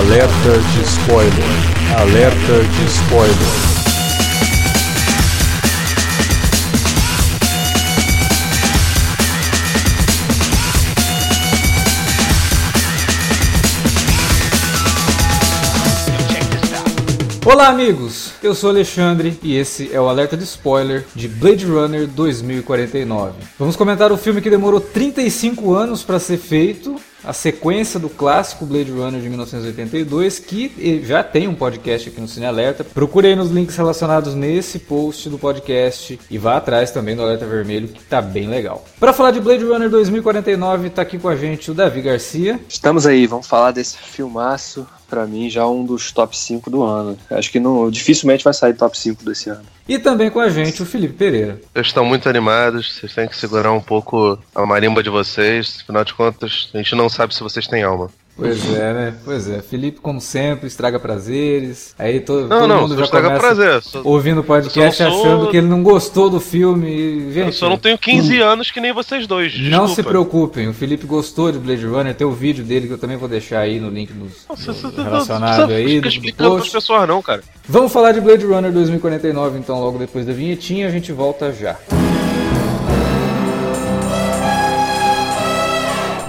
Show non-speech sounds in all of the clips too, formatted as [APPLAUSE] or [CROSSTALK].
Alerta de spoiler. Alerta de spoiler. Olá, amigos! Eu sou Alexandre e esse é o alerta de spoiler de Blade Runner 2049. Vamos comentar o filme que demorou 35 anos para ser feito, a sequência do clássico Blade Runner de 1982, que já tem um podcast aqui no Cine Alerta. Procure aí nos links relacionados nesse post do podcast e vá atrás também do Alerta Vermelho, que tá bem legal. Para falar de Blade Runner 2049, tá aqui com a gente o Davi Garcia. Estamos aí, vamos falar desse filmaço para mim, já um dos top 5 do ano. Acho que não, dificilmente vai sair top 5 desse ano. E também com a gente o Felipe Pereira. Vocês estão muito animados, vocês têm que segurar um pouco a marimba de vocês, afinal de contas, a gente não sabe se vocês têm alma. Pois é, né? Pois é. Felipe, como sempre, estraga prazeres. Aí todo, não, todo não, mundo já estraga começa prazer. Só, ouvindo o podcast sou- achando que ele não gostou do filme. Gente, eu só não tenho 15 anos que nem vocês dois. não se desculpa. preocupem. O Felipe gostou de Blade Runner. Tem o vídeo dele que eu também vou deixar aí no link dos Nossa, você do- não relacionado precisa aí do, do explicando pras post. pessoas não, cara. Vamos falar de Blade Runner 2049 então logo depois da vinhetinha. A gente volta já.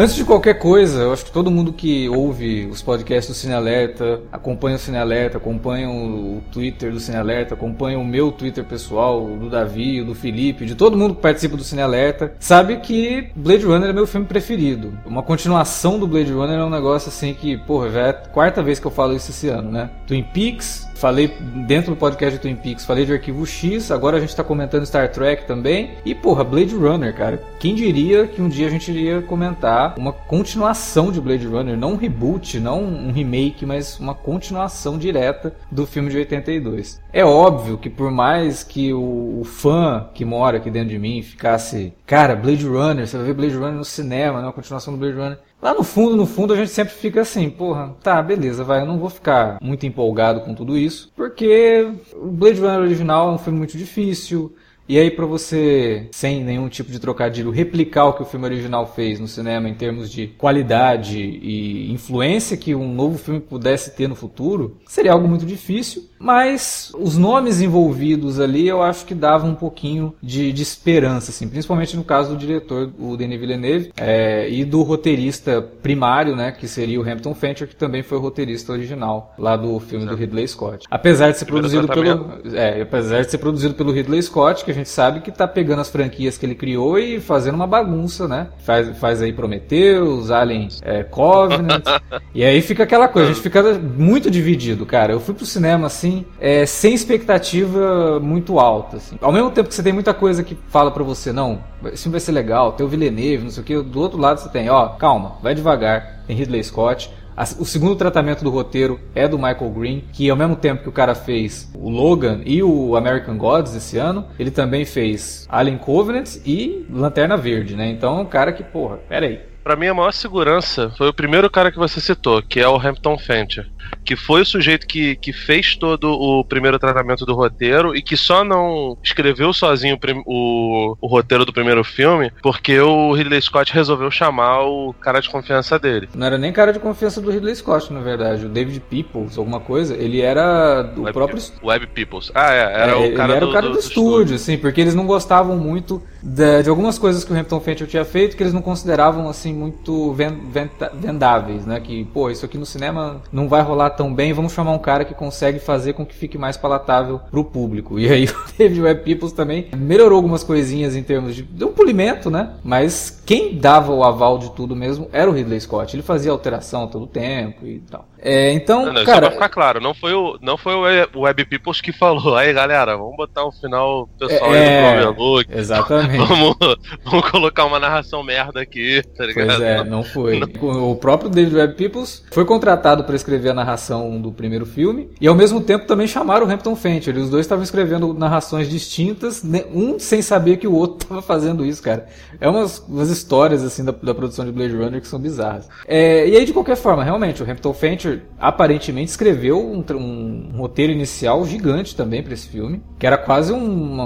Antes de qualquer coisa, eu acho que todo mundo que ouve os podcasts do Cine Alerta, acompanha o Cine Alerta, acompanha o Twitter do Cine Alerta, acompanha o meu Twitter pessoal, do Davi, do Felipe, de todo mundo que participa do Cine Alerta, sabe que Blade Runner é meu filme preferido. Uma continuação do Blade Runner é um negócio assim que, porra, já é a quarta vez que eu falo isso esse ano, né? Twin Peaks, Falei dentro do podcast de Twin Peaks, falei de Arquivo X, agora a gente tá comentando Star Trek também. E porra, Blade Runner, cara. Quem diria que um dia a gente iria comentar uma continuação de Blade Runner, não um reboot, não um remake, mas uma continuação direta do filme de 82. É óbvio que por mais que o, o fã que mora aqui dentro de mim ficasse, cara, Blade Runner, você vai ver Blade Runner no cinema, né? Uma continuação do Blade Runner. Lá no fundo, no fundo, a gente sempre fica assim, porra, tá, beleza, vai, eu não vou ficar muito empolgado com tudo isso, porque o Blade Runner original é um filme muito difícil, e aí pra você, sem nenhum tipo de trocadilho, replicar o que o filme original fez no cinema em termos de qualidade e influência que um novo filme pudesse ter no futuro, seria algo muito difícil, mas os nomes envolvidos ali eu acho que davam um pouquinho de, de esperança, assim, principalmente no caso do diretor, o Denis Villeneuve, é, e do roteirista primário, né, que seria o Hampton Fancher, que também foi o roteirista original lá do filme do Ridley Scott. Apesar de ser Primeiro produzido pelo, tratamento. é, apesar de ser produzido pelo Ridley Scott, que a gente sabe que tá pegando as franquias que ele criou e fazendo uma bagunça, né? Faz, faz aí Prometheus, Alien é, Covenant. [LAUGHS] e aí fica aquela coisa, a gente fica muito dividido, cara. Eu fui pro cinema assim, é, sem expectativa muito alta. Assim. Ao mesmo tempo que você tem muita coisa que fala pra você, não, esse filme vai ser legal, tem o Villeneuve, não sei o que, do outro lado você tem, ó, calma, vai devagar, tem Ridley Scott. O segundo tratamento do roteiro é do Michael Green, que ao mesmo tempo que o cara fez o Logan e o American Gods esse ano, ele também fez Alien Covenant e Lanterna Verde, né? Então é um cara que, porra, pera aí. Pra mim, a maior segurança foi o primeiro cara que você citou, que é o Hampton Fancher. Que foi o sujeito que, que fez todo o primeiro tratamento do roteiro e que só não escreveu sozinho o, o, roteiro do primeiro filme porque o Ridley Scott resolveu chamar o cara de confiança dele. Não era nem cara de confiança do Ridley Scott, na verdade. O David Peoples, alguma coisa, ele era do Web, próprio Web Peoples. Ah, é. Era É, o cara ele era do, o cara do, do estúdio, assim, porque eles não gostavam muito da- de algumas coisas que o Hampton Fancher tinha feito que eles não consideravam assim muito vendáveis, né? Que, pô, isso aqui no cinema não vai rolar tão bem, vamos chamar um cara que consegue fazer com que fique mais palatável pro público. E aí [LAUGHS] o David Web Peoples também melhorou algumas coisinhas em termos de, de um polimento, né? Mas quem dava o aval de tudo mesmo era o Ridley Scott. Ele fazia alteração todo o tempo e tal. É, então, Não, não, só cara, pra ficar claro, não foi o, não foi o We- o Web Peoples que falou, aí galera, vamos botar um final pessoal É, aí do Overlook, exatamente. [LAUGHS] vamos, vamos colocar uma narração merda aqui, tá ligado? Pois é, não foi. O próprio David Webb Peoples foi contratado para escrever a narração do primeiro filme e ao mesmo tempo também chamaram o Hampton Fancher. Os dois estavam escrevendo narrações distintas, né, um sem saber que o outro [LAUGHS] estava fazendo isso, cara. É umas, umas histórias assim da, da produção de Blade Runner que são bizarras. É, e aí de qualquer forma, realmente, o Hampton Fancher aparentemente escreveu um, um roteiro inicial gigante também para esse filme, que era quase um,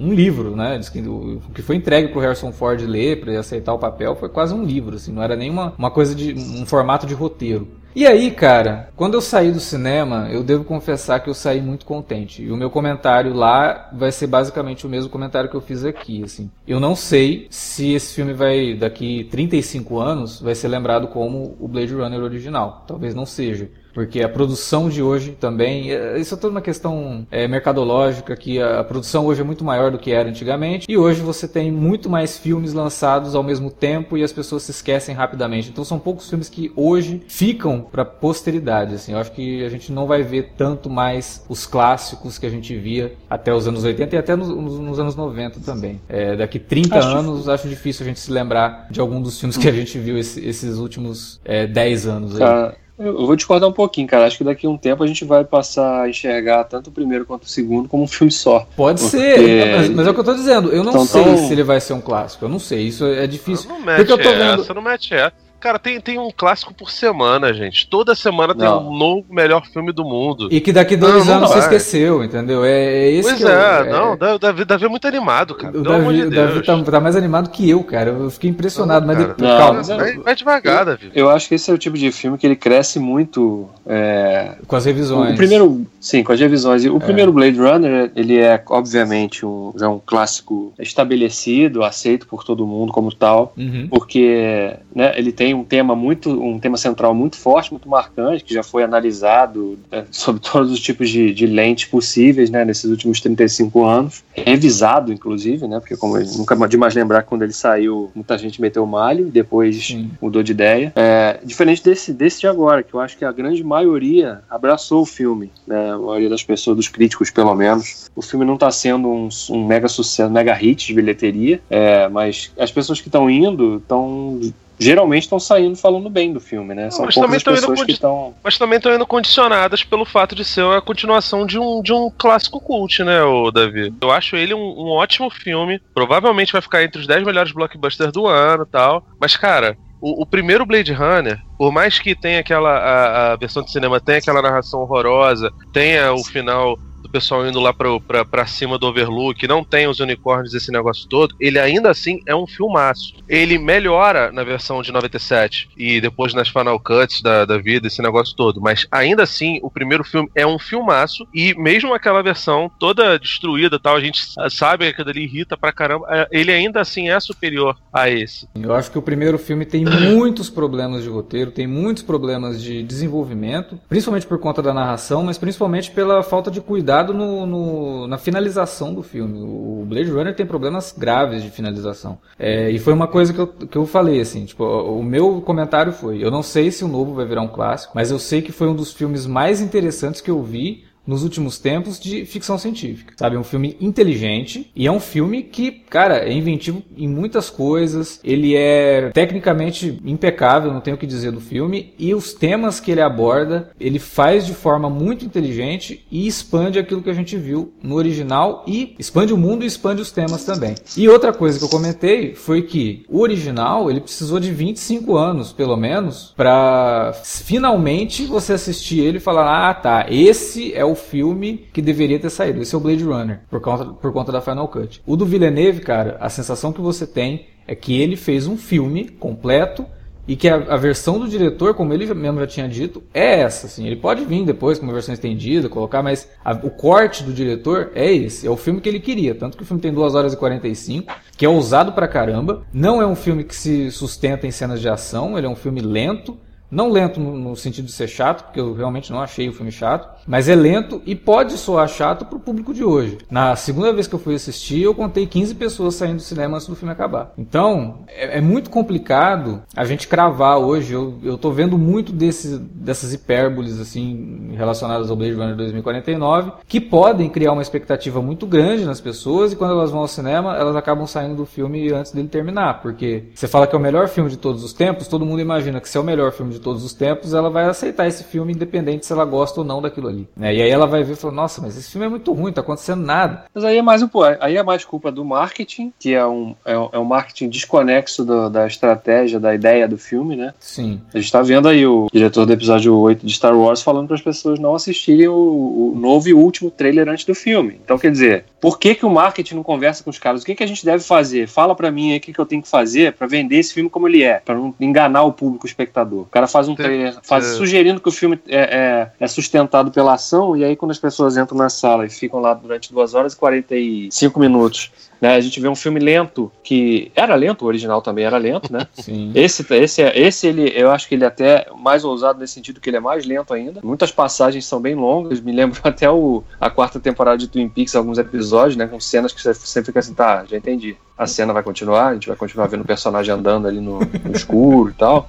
um, livro, né? Que o o que foi entregue pro Harrison Ford ler para ele aceitar o papel foi quase um livro, assim, não era nem uma, uma coisa de um formato de roteiro. E aí, cara, quando eu saí do cinema, eu devo confessar que eu saí muito contente. E o meu comentário lá vai ser basicamente o mesmo comentário que eu fiz aqui, assim. Eu não sei se esse filme vai, daqui 35 anos, vai ser lembrado como o Blade Runner original. Talvez não seja. Porque a produção de hoje também, é, isso é toda uma questão é, mercadológica, que a, a produção hoje é muito maior do que era antigamente, e hoje você tem muito mais filmes lançados ao mesmo tempo e as pessoas se esquecem rapidamente. Então são poucos filmes que hoje ficam para posteridade. Assim. Eu acho que a gente não vai ver tanto mais os clássicos que a gente via até os anos 80 e até nos, nos- nos anos 90 também. É, daqui 30 Acho- anos, acho difícil a gente se lembrar de algum dos filmes que a gente viu esse- esses últimos é, 10 anos. Aí. Cara, eu vou discordar um pouquinho, cara. Acho que daqui a um tempo a gente vai passar a enxergar tanto o primeiro quanto o segundo como um filme só. Pode Porque- ser, mas, mas é o que eu tô dizendo. Eu não Então, sei tão- se ele vai ser um clássico. Eu não sei. Isso é difícil. Não mete Porque eu tô vendo. essa, não mete essa. Cara, tem, tem um clássico por semana, gente. Toda semana tem Não. um novo melhor filme do mundo. E que daqui dois Não, não anos você vai. esqueceu, entendeu? É, é esse Pois que eu- é, não, o Davi, Davi é muito animado, cara. O Davi, de o Davi tá, tá mais animado que eu, cara. Eu fiquei impressionado, Não, mas cara. depois, Não, calma, mas é- Vai, vai devagar, Davi. Eu acho que esse é o tipo de filme que ele cresce muito. é, com as O revisões. primeiro, sim, com as revisões. O primeiro Blade Runner, ele é obviamente um, já um clássico estabelecido, aceito por todo mundo como tal, Uhum. porque né, ele tem um tema muito, um tema central muito forte, muito marcante, que já foi analisado né, sobre todos os tipos de, de lentes possíveis, né, nesses últimos 35 anos, revisado inclusive, né, porque como eu nunca de mais lembrar quando ele saiu, muita gente meteu malho, depois Sim. mudou de ideia. É, diferente desse, desse de agora, que eu acho que a grande maioria abraçou o filme, né? A maioria das pessoas, dos críticos pelo menos. O filme não está sendo um, um mega sucesso, mega hit de bilheteria, é, mas as pessoas que estão indo estão geralmente estão saindo falando bem do filme, né? São mas poucas também pessoas que estão. Mas também estão indo condicionadas pelo fato de ser a continuação de um, de um clássico cult, né, o Davi? Eu acho ele um, um ótimo filme. Provavelmente vai ficar entre os 10 melhores blockbusters do ano e tal. Mas, cara, o, o primeiro Blade Runner, por mais que tenha aquela. A, a versão de cinema tenha aquela narração horrorosa, tenha o final do pessoal indo lá pra, cima do Overlook, não tem os unicórnios, esse negócio todo, ele ainda assim é um filmaço. Ele melhora na versão de 97 e depois nas Final Cuts da, da vida, esse negócio todo, mas ainda assim o primeiro filme é um filmaço e mesmo aquela versão toda destruída tal, a gente sabe que aquilo ali irrita pra caramba, é, ele ainda assim é superior a esse. Eu acho que o primeiro filme tem muitos problemas de roteiro, tem muitos problemas de desenvolvimento, principalmente por conta da narração, mas principalmente pela falta de cuidado no, no- na finalização do filme. O Blade Runner tem problemas graves de finalização. É, e foi uma coisa que eu, que eu falei, assim, tipo, o meu comentário foi, eu não sei se o novo vai virar um clássico, mas eu sei que foi um dos filmes mais interessantes que eu vi nos últimos tempos de ficção científica. Sabe, é um filme inteligente e é um filme que, cara, é inventivo em muitas coisas. Ele é tecnicamente impecável, não tenho o que dizer do filme. E os temas que ele aborda, ele faz de forma muito inteligente e expande aquilo que a gente viu no original e expande o mundo e expande os temas também. E outra coisa que eu comentei foi que o original, ele precisou de 25 anos, pelo menos, para finalmente você assistir ele e falar: "Ah, tá, esse é o filme que deveria ter saído. Esse é o Blade Runner, por conta, por conta da Final Cut. O do Villeneuve, cara, a sensação que você tem é que ele fez um filme completo e que a, a, versão do diretor, como ele mesmo já tinha dito, é essa. Assim. Ele pode vir depois com uma versão estendida, colocar, mas a, o corte do diretor é esse. É o filme que ele queria. Tanto que o filme tem 2 horas e 45, que é ousado pra caramba. Não é um filme que se sustenta em cenas de ação, ele é um filme lento não lento no, no, sentido de ser chato, porque eu realmente não achei o filme chato, mas é lento e pode soar chato para o público de hoje. Na segunda vez que eu fui assistir, eu contei 15 pessoas saindo do cinema antes do filme acabar. Então, é, é muito complicado a gente cravar hoje. Eu, eu tô vendo muito desse, dessas hipérboles assim relacionadas ao Blade Runner 2049, que podem criar uma expectativa muito grande nas pessoas e quando elas vão ao cinema, elas acabam saindo do filme antes dele terminar, porque você fala que é o melhor filme de todos os tempos, todo mundo imagina que se é o melhor filme de todos os tempos, ela vai aceitar esse filme independente se ela gosta ou não daquilo ali. Né? E aí ela vai ver e falar, nossa, mas esse filme é muito ruim, tá acontecendo nada. Mas aí é mais um aí é mais culpa do marketing, que é um, é um, é um marketing desconexo do, da estratégia, da ideia do filme, né? Sim. A gente tá vendo aí o diretor do episódio 8 de Star Wars falando para as pessoas não assistirem o, o, novo e último trailer antes do filme. Então, quer dizer, por que, que o marketing não conversa com os caras? O que, que a gente deve fazer? Fala para mim aí o que, que eu tenho que fazer para vender esse filme como ele é, para não enganar o público o espectador. O cara faz um trailer faz, sugerindo que o filme é, é, é, sustentado pela ação, e aí quando as pessoas entram na sala e ficam lá durante 2 horas e 45 minutos né? A gente vê um filme lento, que era lento, o original também era lento, né? [LAUGHS] Sim. Esse, esse, esse ele, eu acho que ele é até mais ousado nesse sentido que ele é mais lento ainda. Muitas passagens são bem longas, me lembro [LAUGHS] até o, a quarta temporada de Twin Peaks, alguns episódios, né? Com cenas que você fica assim, tá, já entendi. A cena vai continuar, a gente vai continuar vendo o personagem andando ali no, no escuro e tal,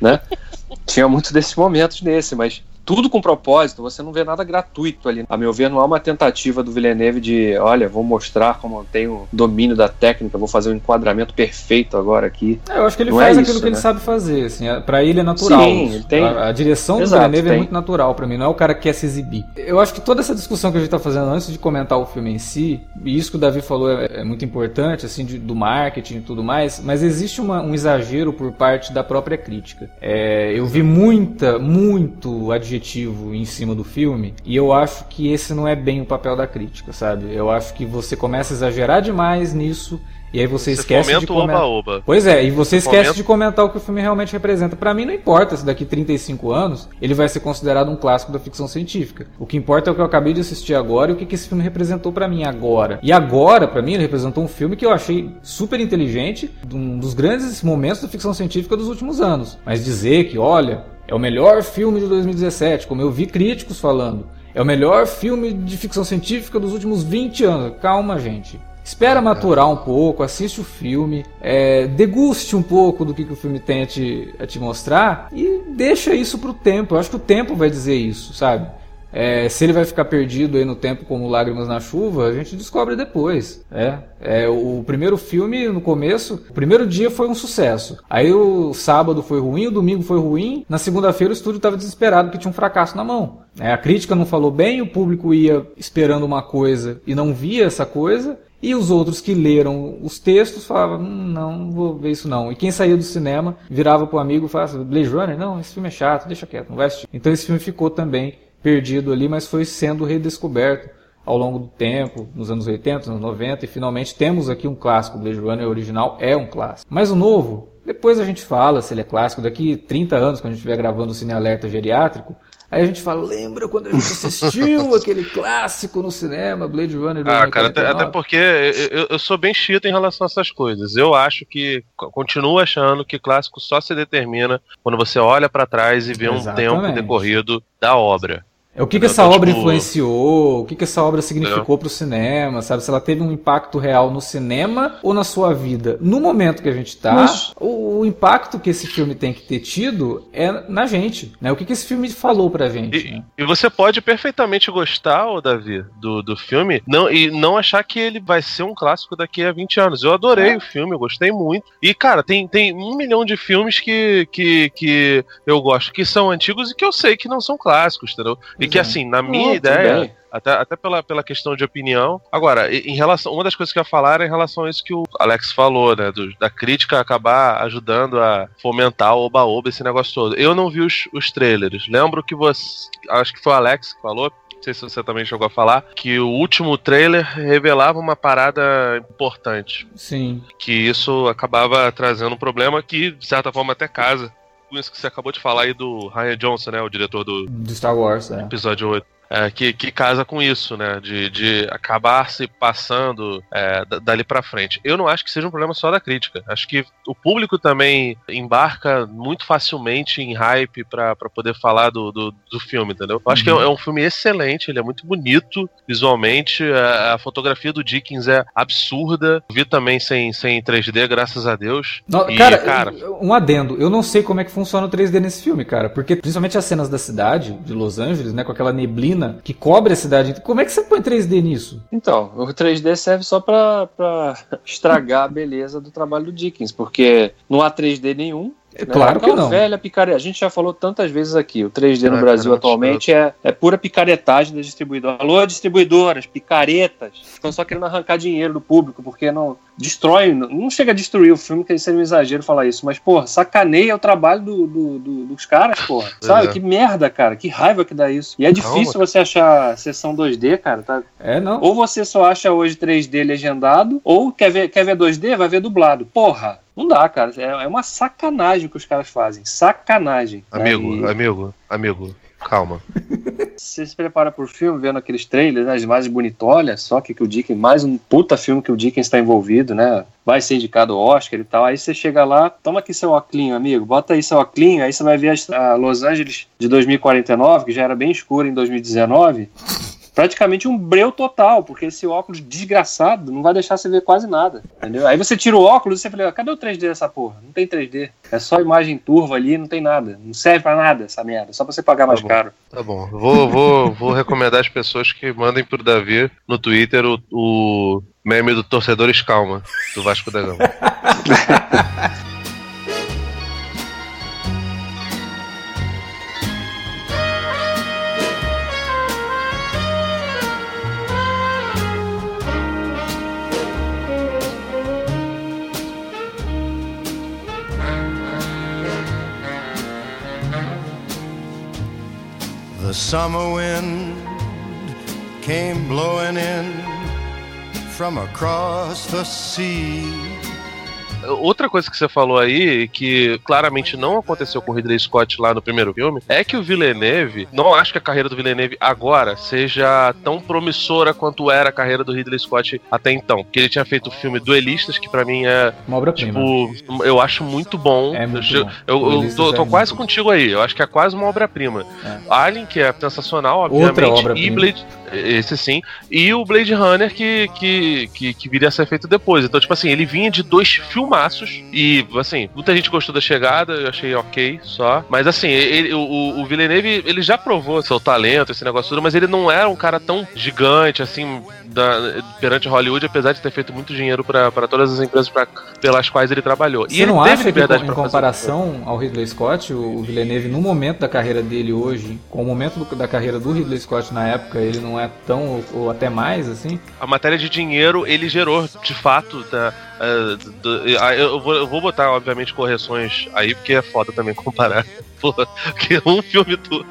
né? Tinha muito desses momentos nesse, mas tudo com propósito, você não vê nada gratuito ali. A meu ver, não há uma tentativa do Villeneuve de, olha, vou mostrar como eu tenho domínio da técnica, vou fazer um enquadramento perfeito agora aqui. É, eu acho que ele não faz é aquilo isso, que né? ele sabe fazer, assim, é, para ele é natural. Sim, ele tem. A, a direção Exato, do Villeneuve é tem. é muito natural para mim, não é o cara que quer se exibir. Eu acho que toda essa discussão que a gente tá fazendo antes de comentar o filme em si, e isso que o Davi falou é, é muito importante, assim, de, do marketing e tudo mais, mas existe uma, um exagero por parte da própria crítica. É, eu vi muita, muito adjetivo adjetivo em cima do filme, e eu acho que esse não é bem o papel da crítica, sabe? Eu acho que você começa a exagerar demais nisso e aí você, você esquece de comentar. Oba, oba. Pois é, e você, esquece de comentar o que o filme realmente representa. Para mim não importa se daqui 35 anos ele vai ser considerado um clássico da ficção científica. O que importa é o que eu acabei de assistir agora e o que, que esse filme representou para mim agora. E agora, para mim, ele representou um filme que eu achei super inteligente, um dos grandes momentos da ficção científica dos últimos anos. Mas dizer que, olha, é o melhor filme de 2017, como eu vi críticos falando. É o melhor filme de ficção científica dos últimos 20 anos. Calma, gente. Espera maturar um pouco, assiste o filme, é, deguste um pouco do que, que o filme tem a te, a te mostrar e deixa isso pro tempo. Eu acho que o tempo vai dizer isso, sabe? É, se ele vai ficar perdido aí no tempo como Lágrimas na Chuva, a gente descobre depois. É, é, o primeiro filme, no começo, o primeiro dia foi um sucesso. Aí o sábado foi ruim, o domingo foi ruim. Na segunda-feira o estúdio estava desesperado porque tinha um fracasso na mão. É, a crítica não falou bem, o público ia esperando uma coisa e não via essa coisa. E os outros que leram os textos falavam, hum, não, não vou ver isso não. E quem saía do cinema virava pro amigo e falava, Blade Runner? Não, esse filme é chato, deixa quieto, não vai assistir. Então esse filme ficou também perdido ali, mas foi sendo redescoberto ao longo do tempo, nos anos 80, anos 90, e finalmente temos aqui um clássico. Blade Runner original é um clássico. Mas o novo, depois a gente fala se ele é clássico. Daqui 30 anos, quando a gente estiver gravando o Cine Alerta Geriátrico, Aí a gente fala, lembra quando a gente assistiu [LAUGHS] aquele clássico no cinema, Blade Runner? Ah, cara, até, até, porque eu, eu, sou bem chito em relação a essas coisas. Eu acho que, continuo achando que clássico só se determina quando você olha para trás e vê Exatamente. um tempo decorrido da obra. É o que, que essa então, obra tipo... influenciou, o que, que essa obra significou para o cinema, sabe? Se ela teve um impacto real no cinema ou na sua vida. No momento que a gente está, o, o, impacto que esse filme tem que ter tido é na gente, né? O que, que esse filme falou pra gente. E, né? e você pode perfeitamente gostar, ô Davi, do, do filme não, e não achar que ele vai ser um clássico daqui a 20 anos. Eu adorei é. o filme, eu gostei muito. E, cara, tem, tem um milhão de filmes que, que, que eu gosto que são antigos e que eu sei que não são clássicos, entendeu? E que, assim, na minha ideia, até, até pela, pela questão de opinião. Agora, em relação. Uma das coisas que eu ia falar era em relação a isso que o Alex falou, né? Do, da crítica acabar ajudando a fomentar o oba-oba, esse negócio todo. Eu não vi os, os trailers. Lembro que você. Acho que foi o Alex que falou não sei se você também chegou a falar, que o último trailer revelava uma parada importante. Sim. Que isso acabava trazendo um problema que, de certa forma, até casa que você acabou de falar aí do Ryan Johnson, né? O diretor do, do Star Wars, é. episódio 8 é, que, que casa com isso, né? De, de acabar se passando é, dali para frente. Eu não acho que seja um problema só da crítica. Acho que o público também embarca muito facilmente em hype para poder falar do, do, do, filme, entendeu? Eu acho uhum. que é, é, um filme excelente, ele é muito bonito visualmente. A, a, fotografia do Dickens é absurda. Vi também sem, sem 3D, graças a Deus. Não, e, cara, cara, um adendo. Eu não sei como é que funciona o 3D nesse filme, cara. Porque principalmente as cenas da cidade, de Los Angeles, né? Com aquela neblina que cobre a cidade. Como é que você põe 3D nisso? Então, o 3D serve só para estragar a beleza do trabalho do Dickens, porque não há 3D nenhum. É claro que não. velha picareta. A gente já falou tantas vezes aqui. O 3D no é, Brasil atualmente é, é pura picaretagem das distribuidoras. Alô, distribuidoras, picaretas. Estão só querendo arrancar dinheiro do público, porque não destrói. Não chega a destruir o filme, que seria um exagero falar isso. Mas, porra, sacaneia o trabalho do, do, do, dos caras, porra. Sabe? É. Que merda, cara. Que raiva que dá isso. E é difícil você achar sessão 2D, cara. Tá? É, não. Ou você só acha hoje 3D legendado, ou quer ver, quer ver 2D, vai ver dublado. Porra. Não dá, cara. É, é uma sacanagem que os caras fazem. Sacanagem. Amigo, amigo, amigo, calma. Você se prepara pro filme, vendo aqueles trailers, né, as imagens bonitolhas, só que, que o Dickens, mais um puta filme que o Dickens está envolvido, né? Vai ser indicado ao Oscar e tal. Aí você chega lá, toma aqui seu óculos, amigo, bota aí seu óculos, aí você vai ver a Los Angeles de 2049, que já era bem escura em 2019 praticamente um breu total, porque esse óculos desgraçado não vai deixar você ver quase nada, entendeu? Aí você tira o óculos e você fala, cadê o 3D dessa porra? Não tem 3D. É só imagem turva ali, não tem nada. Não serve para nada essa merda, só pra você pagar tá mais bom, caro. Tá bom. Vou, vou, vou recomendar as pessoas que mandem pro Davi no Twitter o, o meme do Torcedores Calma, do Vasco da Gama. [LAUGHS] The summer wind came blowing in from across the sea. Outra coisa que você falou aí, que claramente não aconteceu com o Ridley Scott lá no primeiro filme, é que o Villeneuve, não acho que a carreira do Villeneuve agora seja tão promissora quanto era a carreira do Ridley Scott até então. Porque ele tinha feito o filme Duelistas, que para mim é. Uma obra-prima. Tipo, eu acho muito bom. É muito eu, bom. eu, eu tô, tô é quase contigo aí. Eu acho que é quase uma obra-prima. É. Alien, que é sensacional, obviamente. Outra. E Blade, esse sim. E o Blade Runner que, que, que, que viria a ser feito depois. Então, tipo assim, ele vinha de dois filmaços. E, assim, muita gente gostou da chegada, eu achei ok só. Mas assim, ele, o, o Villeneuve, ele já provou seu talento, esse negócio tudo, mas ele não era um cara tão gigante, assim, da, perante Hollywood, apesar de ter feito muito dinheiro para todas as empresas pra, pelas quais ele trabalhou. Você e ele não acha que, em comparação ao Ridley Scott, o Villeneuve, no momento da carreira dele hoje, com o momento da carreira do Ridley Scott na época, ele não é tão, ou, ou até mais, assim? A matéria de dinheiro, ele gerou, de fato, da, uh, do, eu, vou, eu vou botar, obviamente, correções aí, porque é foda também comparar. [LAUGHS] Porra, que um filme do.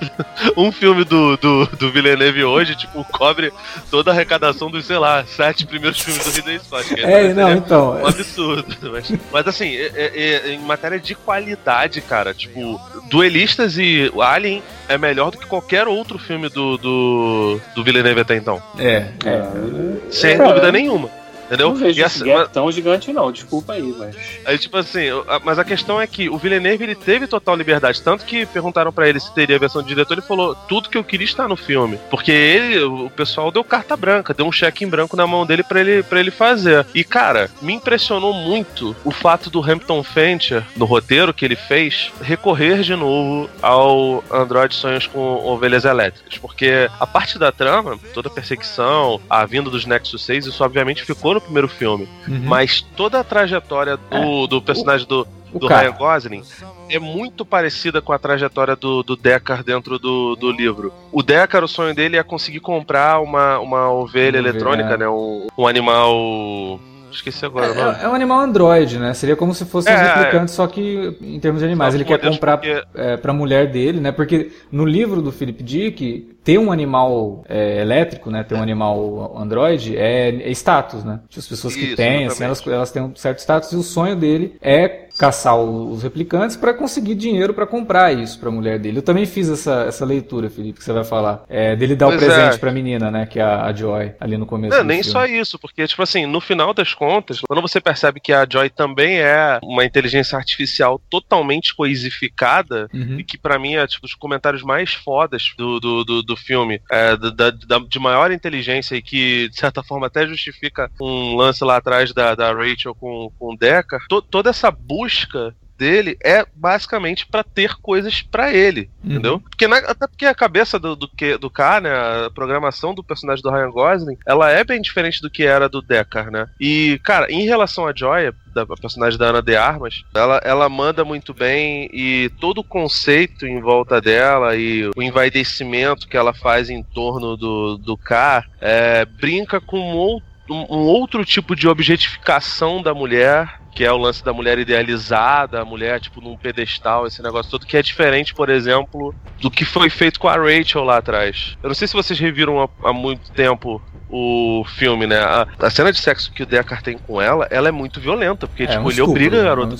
[LAUGHS] um filme do, do, do Villeneuve hoje, tipo, cobre toda a arrecadação dos, sei lá, sete primeiros filmes do Ridley Scott. É, não, então. Um absurdo. [LAUGHS] Mas, mas assim, é, é, é, em matéria de qualidade, cara, tipo, Duelistas e Alien é melhor do que qualquer outro filme do, do, do Villeneuve até então. É, é. Sem dúvida nenhuma. Entendeu? Não vejo E esse gap mas- tão gigante, não. Desculpa aí, mas. Aí, tipo assim, mas a questão é que o Villeneuve ele teve total liberdade. Tanto que perguntaram pra ele se teria a versão de diretor, ele falou: tudo que eu queria está no filme. Porque ele, o pessoal deu carta branca, deu um cheque em branco na mão dele pra ele, pra ele fazer. E, cara, me impressionou muito o fato do Hampton Fancher, no roteiro que ele fez, recorrer de novo ao Android Sonhos com Ovelhas Elétricas. Porque a parte da trama, toda a perseguição, a vinda dos Nexus 6, isso obviamente ficou no primeiro filme. Uhum. Mas toda a trajetória do, do personagem do, do. Ryan Gosling é muito parecida com a trajetória do, do Deckard dentro do, do livro. O Deckard, o sonho dele é conseguir comprar uma, uma ovelha eletrônica, né? Um, um animal. Esqueci agora nome. É, é um animal androide, né? Seria como se fossem É, os é. replicantes, só que em termos de animais. Só Ele que quer comprar porque- é, pra mulher dele, né? Porque no livro do Philip Dick, ter um animal é, elétrico, né? Ter um animal androide é, é status, né? As pessoas que Isso, têm, assim, elas, elas têm um certo status e o sonho dele é caçar os replicantes pra conseguir dinheiro pra comprar isso pra mulher dele. Eu também fiz essa, essa leitura, Felipe, que você vai falar. É, dele dar Pois o presente é. pra menina, né? Que é a, a Joy, ali no começo Não, nem filme. só isso, porque, tipo assim, no final das contas, quando você percebe que a Joy também é uma inteligência artificial totalmente coisificada, Uhum. e que pra mim é tipo os comentários mais fodas do, do, do, do filme, é, da, da- de maior inteligência e que de certa forma até justifica um lance lá atrás da, da Rachel com, o Deckard, to- toda essa busca dele é basicamente pra ter coisas pra ele, Uhum. entendeu? Porque na- até porque a cabeça do, do, que- do K, né, a programação do personagem do Ryan Gosling, ela é bem diferente do que era do Deckard, né? E, cara, em relação a Joy, da a personagem da Ana de Armas, ela, ela manda muito bem e todo o conceito em volta dela e o envaidecimento que ela faz em torno do, do K é, brinca com ou- um- um outro tipo de objetificação da mulher que é o lance da mulher idealizada, a mulher, tipo, num pedestal, esse negócio todo, que é diferente, por exemplo, do que foi feito com a Rachel lá atrás. Eu não sei se vocês reviram há, há muito tempo o filme, né? A, a cena de sexo que o Deckard tem com ela, ela é muito violenta, porque, É tipo, um ele estupro, obriga a né? garota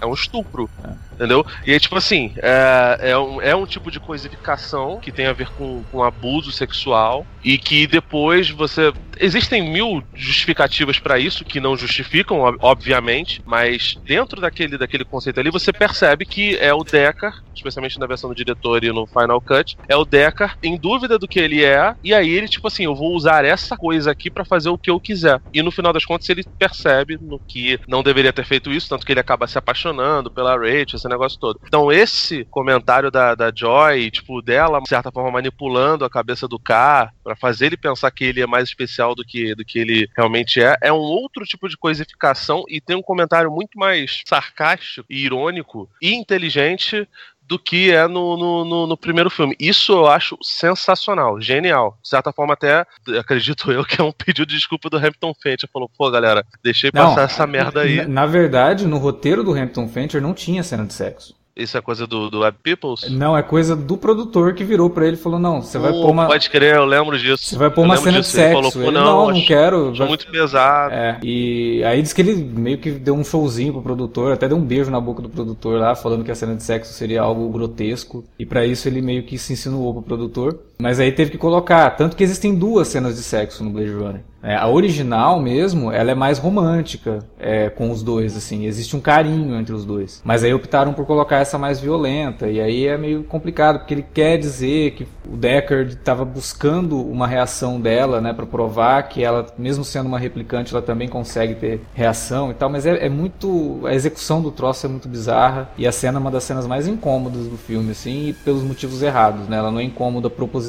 É um estupro. é. Entendeu? E aí, tipo assim, é, é, um, é um tipo de coisificação que tem a ver com, com abuso sexual e que depois você. Existem mil justificativas pra isso que não justificam, ob- obviamente, mas dentro daquele, daquele conceito ali você percebe que é o Deckard, especialmente na versão do diretor e no Final Cut, é o Deckard em dúvida do que ele é, e aí ele, tipo assim, eu vou usar essa coisa aqui pra fazer o que eu quiser. E no final das contas ele percebe no que não deveria ter feito isso, tanto que ele acaba se apaixonando pela Rachel, esse negócio todo. Então esse comentário da, da Joy, tipo, dela, de certa forma, manipulando a cabeça do K pra fazer ele pensar que ele é mais especial do que, do que ele realmente é, é um outro tipo de coisificação e tem um comentário muito mais sarcástico e irônico e inteligente do que é no, no, no- no primeiro filme. Isso eu acho sensacional, genial. De certa forma, até acredito eu que é um pedido de desculpa do Hampton Fancher. Falou, pô, galera, deixei passar essa merda aí. Na, na verdade, no roteiro do Hampton Fancher não tinha cena de sexo. Isso é coisa do, do Web Peoples? Não, é coisa do produtor que virou pra ele e falou: não, você vai Pô, pôr uma. Pode crer, eu lembro disso. Você vai pôr Eu uma cena de disso. Ele sexo. falou, ele, não, não, não acho- quero. acho vai- muito pesado. É, e aí diz que ele meio que deu um showzinho pro produtor, até deu um beijo na boca do produtor lá, falando que a cena de sexo seria algo grotesco. E pra isso ele meio que se insinuou pro produtor. Mas aí teve que colocar, tanto que existem duas cenas de sexo no Blade Runner. É, a original mesmo, ela é mais romântica é, com os dois, assim, existe um carinho entre os dois. Mas aí optaram por colocar essa mais violenta, e aí é meio complicado, porque ele quer dizer que o Deckard estava buscando uma reação dela, né, para provar que ela, mesmo sendo uma replicante, ela também consegue ter reação e tal, mas é, é muito. A execução do troço é muito bizarra, e a cena é uma das cenas mais incômodas do filme, assim, e pelos motivos errados, né? Ela não é incômoda propositalmente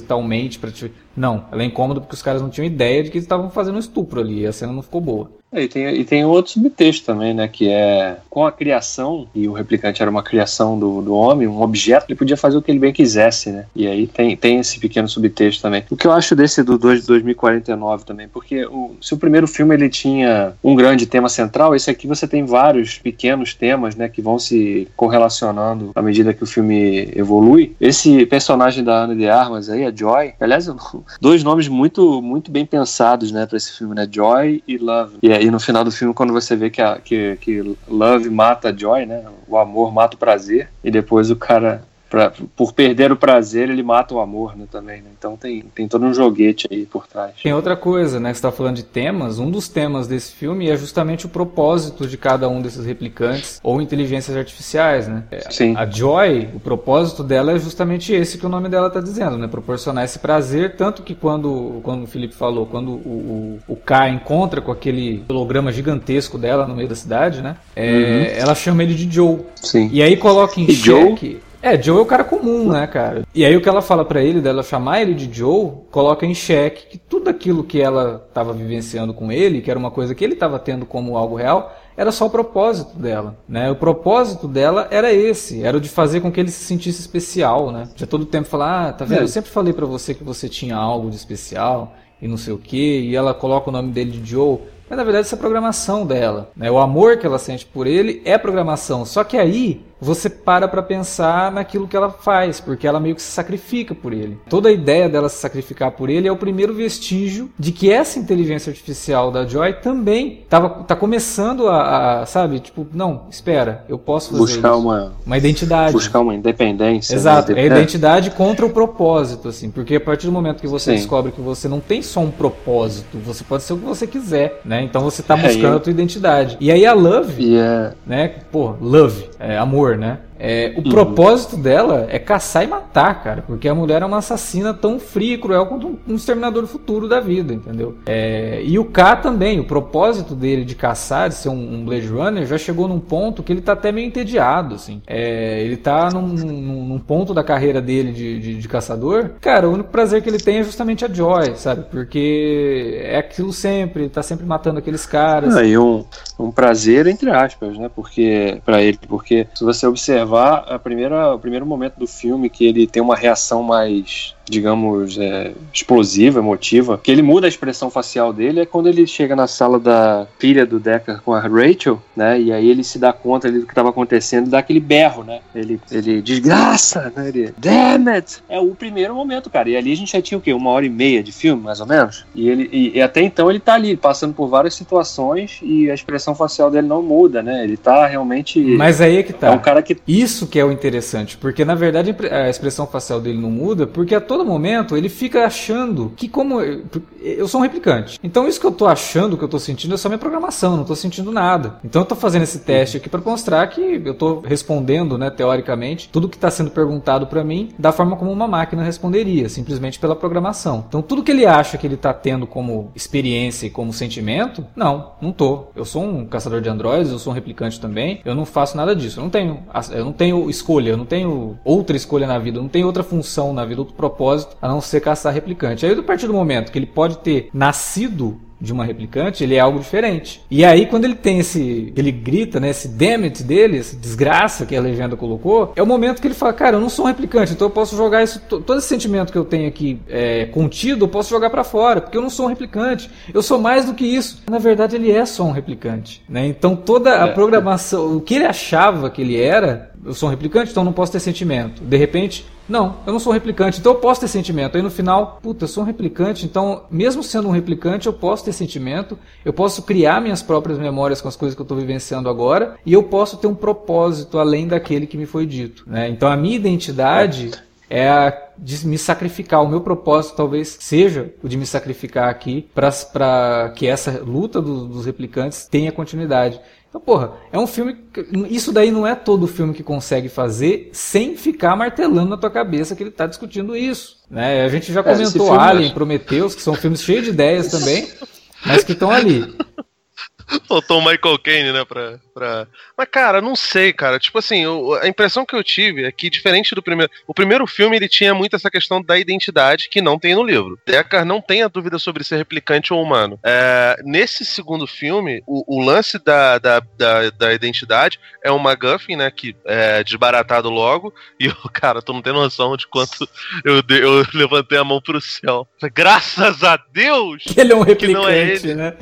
para te. Não, ela é incômoda porque os caras não tinham ideia de que eles estavam fazendo um estupro ali, e a cena não ficou boa. É, E tem, e tem outro subtexto também, né? Que é com a criação, e o replicante era uma criação do, do homem, um objeto, ele podia fazer o que ele bem quisesse, né? E aí tem, tem esse pequeno subtexto também. O que eu acho desse do 2 de 2049 também, porque o, se o primeiro filme ele tinha um grande tema central, esse aqui você tem vários pequenos temas, né? Que vão se correlacionando à medida que o filme evolui. Esse personagem da Ana de Armas aí, a Joy, aliás, [LAUGHS] dois nomes muito, muito bem pensados, né, para esse filme, né? Joy e Love. E aí no final do filme, quando você vê que, a, que, que Love mata Joy, né? O amor mata o prazer, e depois o cara pra, por perder o prazer, ele mata o amor, né, também, né? Então tem, tem todo um joguete aí por trás. Tem outra coisa, né, você tá falando de temas, um dos temas desse filme é justamente o propósito de cada um desses replicantes ou inteligências artificiais, né? É, Sim. A Joy, o propósito dela é justamente esse que o nome dela tá dizendo, né? Proporcionar esse prazer, tanto que quando, quando o Felipe falou, quando o, o, o K encontra com aquele holograma gigantesco dela no meio da cidade, né? É, Ela chama ele de Joe. Sim. E aí coloca em E Joe? É, Joe é o cara comum, né, cara? E aí o que ela fala pra ele, dela chamar ele de Joe, coloca em xeque que tudo aquilo que ela tava vivenciando com ele, que era uma coisa que ele tava tendo como algo real, era só o propósito dela, né? O propósito dela era esse, era o de fazer com que ele se sentisse especial, né? Já todo tempo falar, ah, tá vendo? É. Eu sempre falei pra você que você tinha algo de especial e não sei o que, e ela coloca o nome dele de Joe. Mas na verdade isso é programação dela. Né? O amor que ela sente por ele é programação. Só que aí você para pra pensar naquilo que ela faz, porque ela meio que se sacrifica por ele. Toda a ideia dela se sacrificar por ele é o primeiro vestígio de que essa inteligência artificial da Joy também tava, tá começando a, a, sabe, tipo, não, espera, eu posso fazer Buscar isso. uma, Uma identidade. buscar uma independência. Exato, né? é a identidade contra o propósito, assim, porque a partir do momento que você Sim. descobre que você não tem só um propósito, você pode ser o que você quiser, né? Então você tá É, buscando e- a tua identidade. E aí a Love, E é. né? Pô, love, é amor, né? É, Uhum. o propósito dela é caçar e matar, cara, porque a mulher é uma assassina tão fria e cruel quanto um, um exterminador do futuro da vida, entendeu? É, e o K também, o propósito dele de caçar, de ser um, um Blade Runner, já chegou num ponto que ele tá até meio entediado, assim. É, ele tá num, num- num ponto da carreira dele de, de- de caçador, cara, o único prazer que ele tem é justamente a Joy, sabe? Porque é aquilo sempre, ele tá sempre matando aqueles caras. Ah, e um, um prazer, entre aspas, né? Porque, para ele, porque se você a primeira, o primeiro momento do filme que ele tem uma reação mais, digamos, é, explosiva, emotiva, que ele muda a expressão facial dele é quando ele chega na sala da filha do Decker com a Rachel, né? E aí ele se dá conta ali do que estava acontecendo, e dá aquele berro, né? Ele, ele desgraça, né? Ele, damn it! É o primeiro momento, cara. E ali a gente já tinha o quê? Uma hora e meia de filme, mais ou menos? E ele e, e até então ele tá ali, passando por várias situações e a expressão facial dele não muda, né? Ele tá realmente. Mas aí é que tá. é um cara que. Isso que é o interessante, porque na verdade a expressão facial dele não muda, porque a todo momento ele fica achando que como eu sou um replicante. Então isso que eu tô achando, que eu tô sentindo é só minha programação, não tô sentindo nada. Então eu tô fazendo esse teste aqui para mostrar que eu tô respondendo, né, teoricamente, tudo que está sendo perguntado para mim da forma como uma máquina responderia, simplesmente pela programação. Então tudo que ele acha que ele tá tendo como experiência e como sentimento, não, não tô. Eu sou um caçador de androides, eu sou um replicante também, eu não faço nada disso. Eu não tenho, eu não tenho escolha, eu não tenho outra escolha na vida, eu não tenho outra função na vida, outro propósito a não ser caçar replicante. Aí a partir do momento que ele pode ter nascido de uma replicante, ele é algo diferente. E aí, quando ele tem esse. Ele grita, né? Esse damn it dele, essa desgraça que a legenda colocou, é o momento que ele fala: Cara, eu não sou um replicante, então eu posso jogar isso. to- Todo esse sentimento que eu tenho aqui é, contido, eu posso jogar pra fora, porque eu não sou um replicante. Eu sou mais do que isso. Na verdade, ele é só um replicante. Né? Então, toda a É. programação, o que ele achava que ele era, eu sou um replicante, então não posso ter sentimento. De repente, não, eu não sou um replicante, então eu posso ter sentimento. Aí no final, puta, eu sou um replicante, então, mesmo sendo um replicante, eu posso ter sentimento, eu posso criar minhas próprias memórias com as coisas que eu estou vivenciando agora, e eu posso ter um propósito além daquele que me foi dito. Né? Então a minha identidade é a de me sacrificar. O meu propósito talvez seja o de me sacrificar aqui para que essa luta do- dos replicantes tenha continuidade. Então, porra, é um filme. que- Isso daí não é todo filme que consegue fazer sem ficar martelando na tua cabeça que ele tá discutindo isso. Né? A gente já É, comentou Alien, Prometheus, que são filmes cheios de ideias também, mas que estão ali. Faltou o Michael Caine, né, pra, pra... Mas, cara, não sei, cara. Tipo assim, o- a impressão que eu tive é que, diferente do primeiro... O primeiro filme, ele tinha muito essa questão da identidade que não tem no livro. Deckard não tem a dúvida sobre ser replicante ou humano. É, nesse segundo filme, o, o lance da, da, da, da identidade é um MacGuffin, né, que é desbaratado logo. [LAUGHS] E, eu, cara, tu não tem noção de quanto eu, eu levantei a mão pro céu. Graças a Deus! Que ele é um Que não é replicante, ele. né?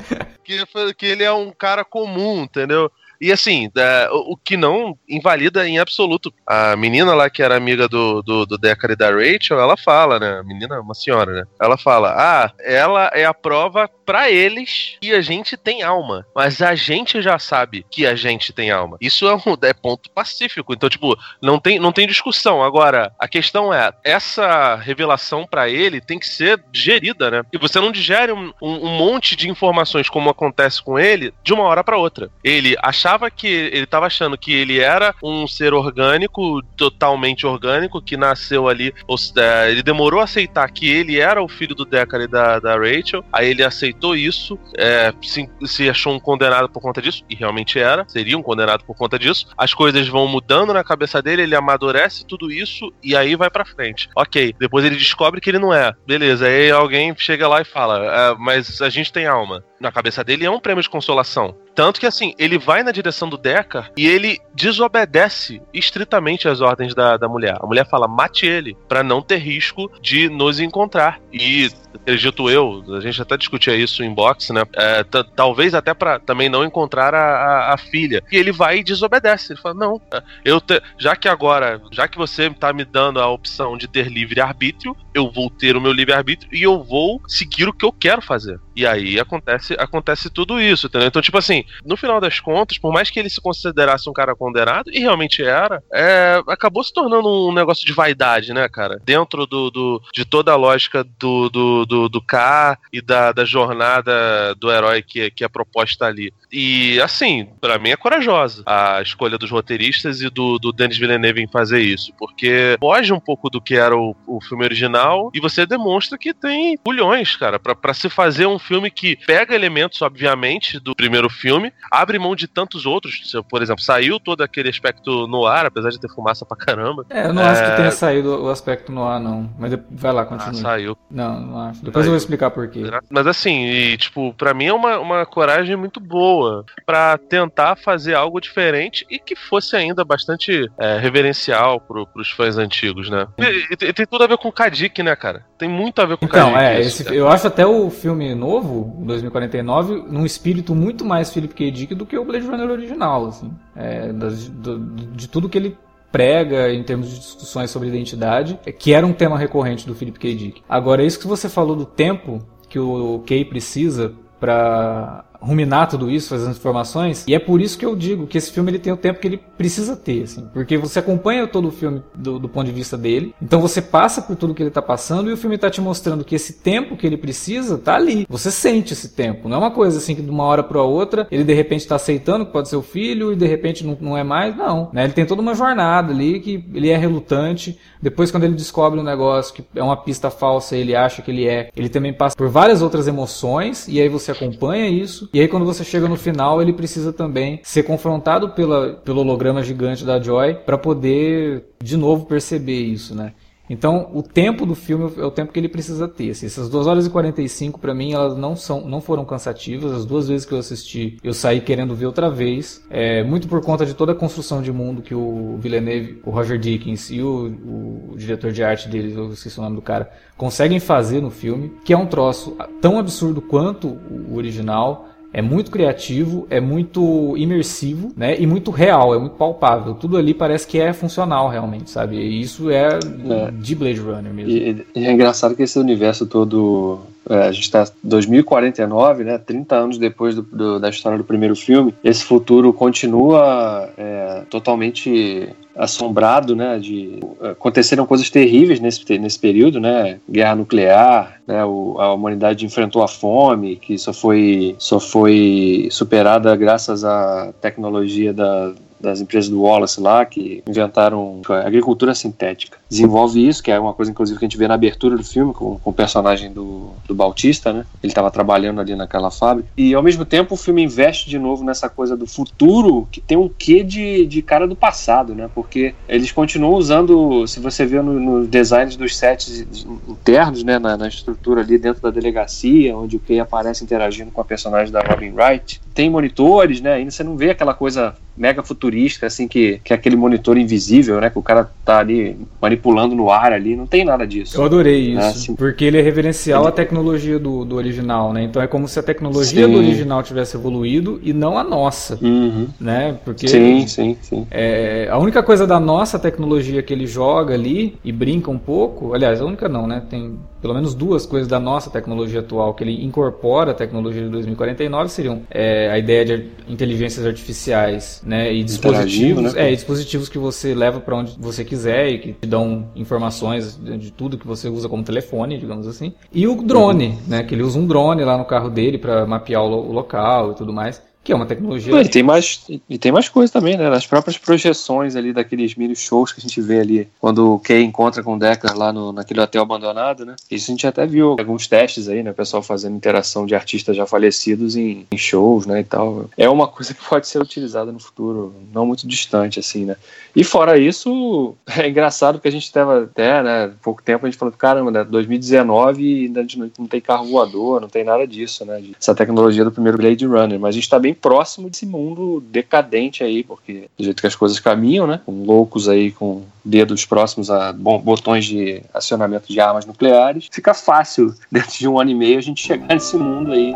Que, que ele é um cara comum, entendeu? E assim, é, o, que não invalida em absoluto. A menina lá que era amiga do, do, do Deckard e da Rachel, ela fala, né? A menina, uma senhora, né? Ela fala: Ah, ela é a prova para eles que a gente tem alma. Mas a gente já sabe que a gente tem alma. Isso é, um, é ponto pacífico. Então, tipo, não tem, não tem discussão. Agora, a questão é: essa revelação para ele tem que ser digerida, né? E você não digere um, um, um monte de informações como acontece com ele de uma hora para outra. Ele achava achava que. Ele tava achando que ele era um ser orgânico, totalmente orgânico, que nasceu ali. Ou, é, ele demorou a aceitar que ele era o filho do Deckard e da, da Rachel. Aí ele aceitou isso, é, se, se achou um condenado por conta disso, e realmente era, seria um condenado por conta disso. As coisas vão mudando na cabeça dele, ele amadurece tudo isso e aí vai pra frente. Ok, depois ele descobre que ele não é. Beleza, aí alguém chega lá e fala, é, mas a gente tem alma. Na cabeça dele é um prêmio de consolação. Tanto que, assim, ele vai na direção do Deca e ele desobedece estritamente as ordens da, da mulher. A mulher fala, mate ele, para não ter risco de nos encontrar. E, acredito eu, a gente até discutia isso em boxe, né? É, talvez até para também não encontrar a, a, a, filha. E ele vai e desobedece. Ele fala, não, é, eu já que agora, já que você tá me dando a opção de ter livre-arbítrio, eu vou ter o meu livre-arbítrio e eu vou seguir o que eu quero fazer. E aí acontece, acontece tudo isso, entendeu? Então, tipo assim, no final das contas, por mais que ele se considerasse um cara condenado, e realmente era, é, acabou se tornando um negócio de vaidade, né, cara? Dentro do, do de toda a lógica do, do, do, do K e da, da jornada do herói que, que é proposta ali. E, assim, para mim é corajosa a escolha dos roteiristas e do, do Denis Villeneuve em fazer isso, porque foge um pouco do que era o, o filme original e você demonstra que tem bulhões, cara, para se fazer um filme que pega elementos, obviamente, do primeiro filme, abre mão de tantos outros. Por exemplo, saiu todo aquele aspecto no ar, apesar de ter fumaça pra caramba. É, eu não é... acho que tenha saído o aspecto no ar, não. Mas vai lá, continua. Ah, saiu. Não, não acho. Depois saiu. eu vou explicar por quê. Mas assim, e, tipo, pra mim é uma, uma coragem muito boa para tentar fazer algo diferente e que fosse ainda bastante é, reverencial pro, pros fãs antigos, né? E, e, tem tudo a ver com o Kadik, né, cara? Tem muito a ver com o então. É, esse, eu acho até o filme novo, 2049, num espírito muito mais Philip K. Dick do que o Blade Runner original, assim. É, das, do, de tudo que ele prega em termos de discussões sobre identidade, que era um tema recorrente do Philip K. Dick. Agora, isso que você falou do tempo que o Kay precisa para ruminar tudo isso, fazer as informações. E é por isso que eu digo que esse filme ele tem o tempo que ele precisa ter, assim, porque você acompanha todo o filme do, do ponto de vista dele, então você passa por tudo que ele está passando e o filme está te mostrando que esse tempo que ele precisa tá ali. Você sente esse tempo, não é uma coisa assim que de uma hora para outra ele de repente está aceitando que pode ser o filho e de repente não, não é mais, não. Né? Ele tem toda uma jornada ali que ele é relutante. Depois quando ele descobre um negócio que é uma pista falsa, ele acha que ele é, ele também passa por várias outras emoções e aí você acompanha isso e aí quando você chega no final, ele precisa também ser confrontado pela, pelo holograma gigante da Joy para poder de novo perceber isso, né? Então, o tempo do filme é o tempo que ele precisa ter. Assim, essas 2 horas e 45 para mim, elas não são, não foram cansativas. As duas vezes que eu assisti, eu saí querendo ver outra vez. É, muito por conta de toda a construção de mundo que o Villeneuve, o Roger Dickens e o, o diretor de arte dele, eu esqueci o nome do cara, conseguem fazer no filme, que é um troço tão absurdo quanto o original é muito criativo, é muito imersivo, né? E muito real, é muito palpável. Tudo ali parece que é funcional realmente, sabe? E isso é, é. de Blade Runner mesmo. E, e, é engraçado que esse universo todo. É, a gente está em 2049, né? 30 anos depois do, do, da história do primeiro filme. Esse futuro continua é, totalmente assombrado, né, de aconteceram coisas terríveis nesse, nesse período, né, guerra nuclear, né, o, a humanidade enfrentou a fome, que só foi só foi superada graças à tecnologia da, das empresas do Wallace lá, que inventaram agricultura sintética. Desenvolve isso, que é uma coisa, inclusive, que a gente vê na abertura do filme, com, com o personagem do, do Bautista, né? Ele estava trabalhando ali naquela fábrica. E, ao mesmo tempo, o filme investe de novo nessa coisa do futuro, que tem um quê de, de cara do passado, né? Porque eles continuam usando, se você vê nos no designs dos sets internos, né? Na, na, estrutura ali dentro da delegacia, onde o Kay aparece interagindo com a personagem da Robin Wright, tem monitores, né? Ainda você não vê aquela coisa mega futurística, assim, que, que é aquele monitor invisível, né? Que o cara tá ali manipulando no ar ali, não tem nada disso. Eu adorei isso, É, assim- porque ele é reverencial à tecnologia do, do original, né? Então é como se a tecnologia Sim. do original tivesse evoluído e não a nossa, Uhum. né? Porque Sim, sim, sim. É, a única coisa da nossa tecnologia que ele joga ali e brinca um pouco, aliás, a única não, né? Tem pelo menos duas coisas da nossa tecnologia atual que ele incorpora a tecnologia de 2049 seriam é, a ideia de inteligências artificiais, né? E dispositivos, né? é, e dispositivos que você leva para onde você quiser e que te dão informações de, tudo que você usa como telefone, digamos assim. E o drone, né? Que ele usa um drone lá no carro dele para mapear o local e tudo mais. Que é uma tecnologia. E tem mais, e tem mais coisa também, né? Nas próprias projeções ali daqueles mini shows que a gente vê ali, quando o Kay encontra com o Decker lá no, naquele hotel abandonado, né? Isso a gente até viu alguns testes aí, né? O pessoal fazendo interação de artistas já falecidos em, em shows, né? E tal. É uma coisa que pode ser utilizada no futuro, não muito distante, assim, né? E fora isso, [LAUGHS] é engraçado que a gente teve até, né? Pouco tempo a gente falou, caramba, né? 2019 e ainda não, não tem carro voador, não tem nada disso, né? Essa tecnologia do primeiro Blade Runner. Mas a gente tá bem próximo desse mundo decadente aí, porque do jeito que as coisas caminham, né? Com loucos aí com dedos próximos a botões de acionamento de armas nucleares, fica fácil, [LAUGHS] dentro de um ano e meio, a gente chegar nesse mundo aí.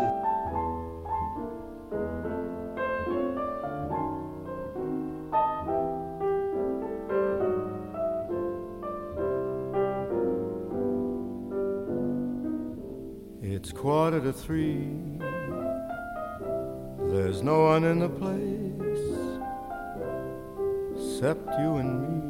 It's quarter to three. There's no one in the place except you and me.